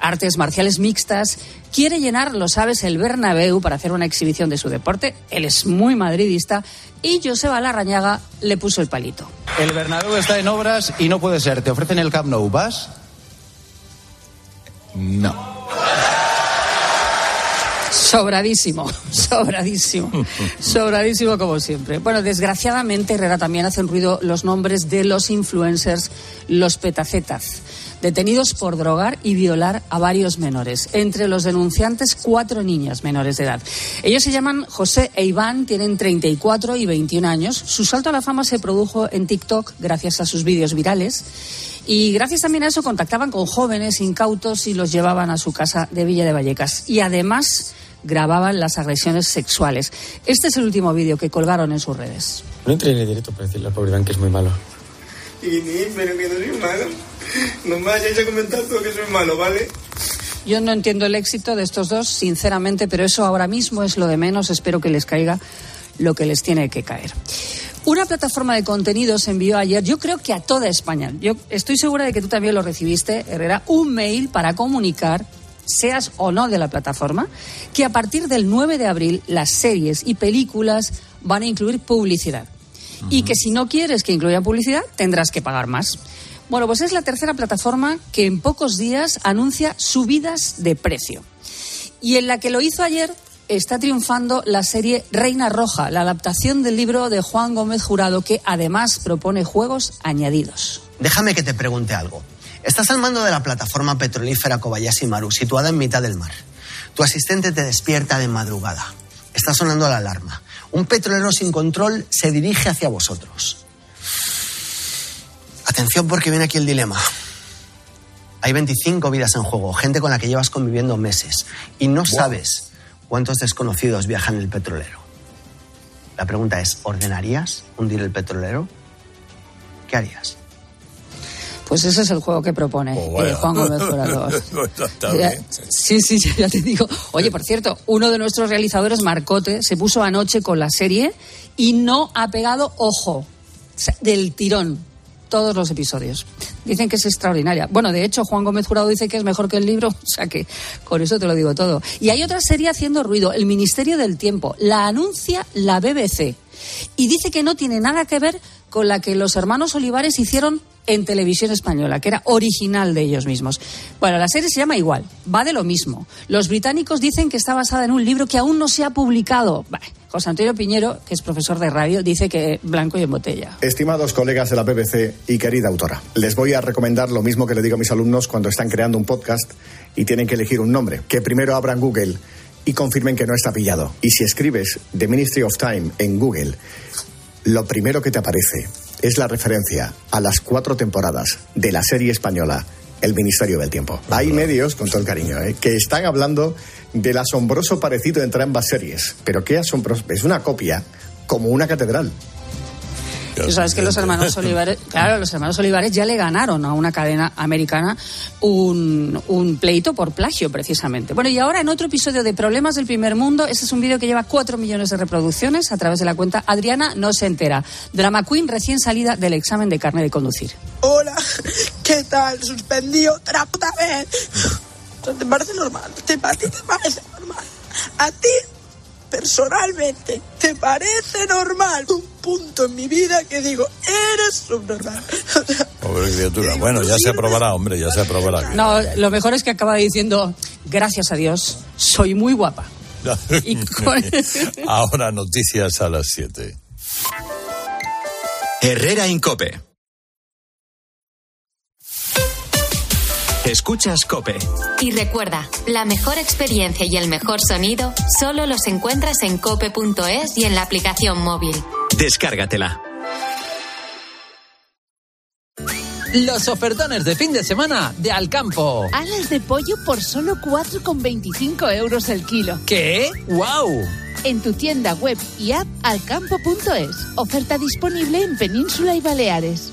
artes marciales mixtas, quiere llenar, lo sabes, el Bernabéu para hacer una exhibición de su deporte. Él es muy madridista y Joseba Larrañaga le puso el palito. El Bernabéu está en obras y no puede ser. Te ofrecen el Camp Nou. ¿Vas? No. Sobradísimo, sobradísimo, sobradísimo como siempre. Bueno, desgraciadamente, Herrera también hacen ruido los nombres de los influencers, los petacetas, detenidos por drogar y violar a varios menores. Entre los denunciantes, cuatro niñas menores de edad. Ellos se llaman José e Iván, tienen 34 y 21 años. Su salto a la fama se produjo en TikTok gracias a sus vídeos virales. Y gracias también a eso contactaban con jóvenes incautos y los llevaban a su casa de Villa de Vallecas. Y además grababan las agresiones sexuales. Este es el último vídeo que colgaron en sus redes. No entré en el directo para decirle al pobre Iván que es muy malo. Y pero que no soy malo. No me vayáis a comentar todo que soy malo, ¿vale? Yo no entiendo el éxito de estos dos, sinceramente, pero eso ahora mismo es lo de menos. Espero que les caiga lo que les tiene que caer. Una plataforma de contenidos envió ayer, yo creo que a toda España, yo estoy segura de que tú también lo recibiste, Herrera, un mail para comunicar, seas o no de la plataforma, que a partir del 9 de abril las series y películas van a incluir publicidad. Y que si no quieres que incluya publicidad, tendrás que pagar más. Bueno, pues es la tercera plataforma que en pocos días anuncia subidas de precio. Y en la que lo hizo ayer está triunfando la serie Reina Roja, la adaptación del libro de Juan Gómez Jurado, que además propone juegos añadidos. Déjame que te pregunte algo. Estás al mando de la plataforma petrolífera Kobayashi Maru, situada en mitad del mar. Tu asistente te despierta de madrugada. Está sonando la alarma. Un petrolero sin control se dirige hacia vosotros. Atención porque viene aquí el dilema. Hay 25 vidas en juego, gente con la que llevas conviviendo meses y no sabes cuántos desconocidos viajan en el petrolero. La pregunta es, ¿ordenarías hundir el petrolero? ¿Qué harías? Pues ese es el juego que propone eh, Juan Gómez Jurado. Sí, sí, ya te digo. Oye, por cierto, uno de nuestros realizadores, Marcote, se puso anoche con la serie y no ha pegado ojo O sea, del tirón todos los episodios. Dicen que es extraordinaria. Bueno, de hecho, Juan Gómez Jurado dice que es mejor que el libro, o sea que con eso te lo digo todo. Y hay otra serie haciendo ruido, El Ministerio del Tiempo. La anuncia la BBC. Y dice que no tiene nada que ver con la que los hermanos Olivares hicieron en televisión española, que era original de ellos mismos. Bueno, la serie se llama igual, va de lo mismo. Los británicos dicen que está basada en un libro que aún no se ha publicado. Bah, José Antonio Piñero, que es profesor de radio, dice que blanco y en botella. Estimados colegas de la BBC y querida autora, les voy a recomendar lo mismo que le digo a mis alumnos cuando están creando un podcast y tienen que elegir un nombre. Que primero abran Google y confirmen que no está pillado. Y si escribes The Ministry of Time en Google, lo primero que te aparece es la referencia a las cuatro temporadas de la serie española El Ministerio del Tiempo. Hay medios, con todo el cariño, ¿eh? que están hablando del asombroso parecido entre ambas series. Pero qué asombroso, es una copia como una catedral. Tú sabes que los hermanos Olivares, claro, los hermanos Olivares ya le ganaron a una cadena americana un, un, pleito por plagio, precisamente. Bueno, y ahora en otro episodio de Problemas del Primer Mundo, este es un vídeo que lleva cuatro millones de reproducciones a través de la cuenta Adriana No Se Entera, drama queen recién salida del examen de carne de conducir. Hola, ¿qué tal? Suspendido otra puta vez. ¿Te parece normal? ¿Te, ¿A ti te parece normal? ¿A ti personalmente, ¿te parece normal? Un punto en mi vida que digo, eres subnormal. Pobre criatura. Bueno, ya se aprobará, hombre, ya se aprobará. No, lo mejor es que acaba diciendo, gracias a Dios, soy muy guapa. con... Ahora noticias a las 7. Herrera Incope. Escuchas Cope. Y recuerda, la mejor experiencia y el mejor sonido solo los encuentras en cope.es y en la aplicación móvil. Descárgatela. Los ofertones de fin de semana de Alcampo. Alas de pollo por solo 4,25 euros el kilo. ¿Qué? ¡Wow! En tu tienda web y app alcampo.es. Oferta disponible en Península y Baleares.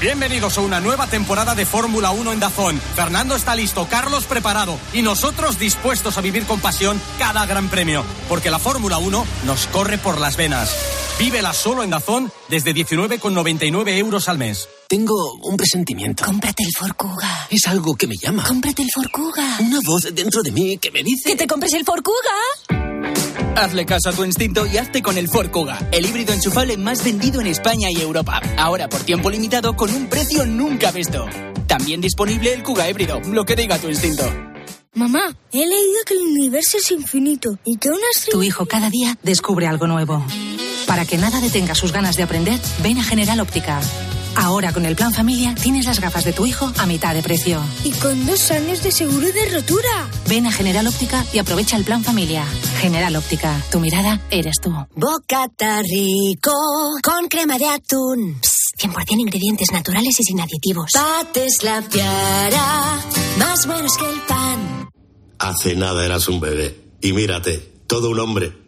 Bienvenidos a una nueva temporada de Fórmula 1 en Dazón. Fernando está listo, Carlos preparado y nosotros dispuestos a vivir con pasión cada gran premio, porque la Fórmula 1 nos corre por las venas. Vívela solo en Dazón desde 19,99 euros al mes. Tengo un presentimiento. Cómprate el Ford Kuga. Es algo que me llama. Cómprate el Ford Kuga. Una voz dentro de mí que me dice... ¡Que te compres el Ford Kuga! Hazle caso a tu instinto y hazte con el Ford Kuga, el híbrido enchufable más vendido en España y Europa. Ahora por tiempo limitado con un precio nunca visto. También disponible el Kuga híbrido, lo que diga tu instinto. Mamá, he leído que el universo es infinito y que una Tu hijo cada día descubre algo nuevo. Para que nada detenga sus ganas de aprender, ven a General Óptica. Ahora con el plan familia tienes las gafas de tu hijo a mitad de precio. Y con dos años de seguro de rotura. Ven a General Óptica y aprovecha el plan familia. General Óptica, tu mirada eres tú. Bocata rico con crema de atún. Psst, 100% ingredientes naturales y sin aditivos. Pates la piara, más buenos que el pan. Hace nada eras un bebé. Y mírate, todo un hombre.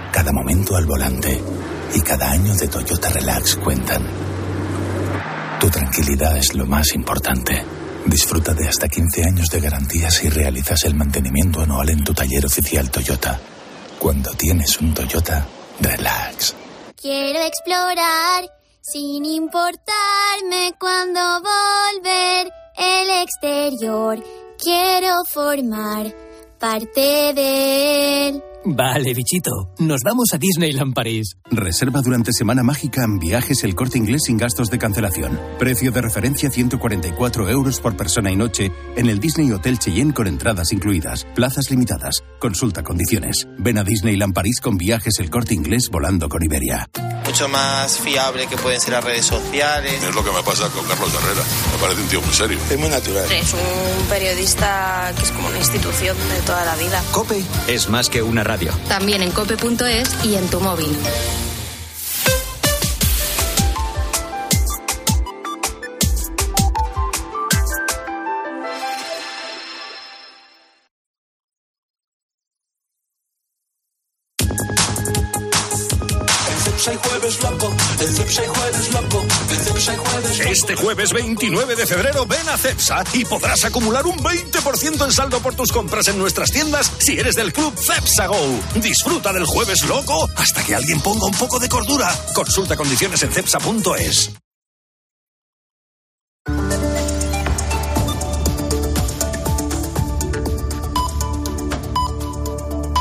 cada momento al volante y cada año de Toyota Relax cuentan. Tu tranquilidad es lo más importante. Disfruta de hasta 15 años de garantía si realizas el mantenimiento anual en tu taller oficial Toyota. Cuando tienes un Toyota, relax. Quiero explorar sin importarme cuando volver el exterior. Quiero formar parte de él. Vale, bichito. Nos vamos a Disneyland París. Reserva durante Semana Mágica en viajes el corte inglés sin gastos de cancelación. Precio de referencia 144 euros por persona y noche en el Disney Hotel Cheyenne con entradas incluidas. Plazas limitadas. Consulta condiciones. Ven a Disneyland París con viajes el corte inglés volando con Iberia. mucho más fiable que pueden ser las redes sociales. Es lo que me pasa con Carlos Herrera. Me parece un tío muy serio. Es muy natural. Es un periodista que es como una institución de toda la vida. Cope es más que una radio. También en cope.es y en tu móvil. Este jueves 29 de febrero ven a Cepsa y podrás acumular un 20% en saldo por tus compras en nuestras tiendas si eres del club Cepsa Go. Disfruta del jueves loco hasta que alguien ponga un poco de cordura. Consulta condiciones en cepsa.es.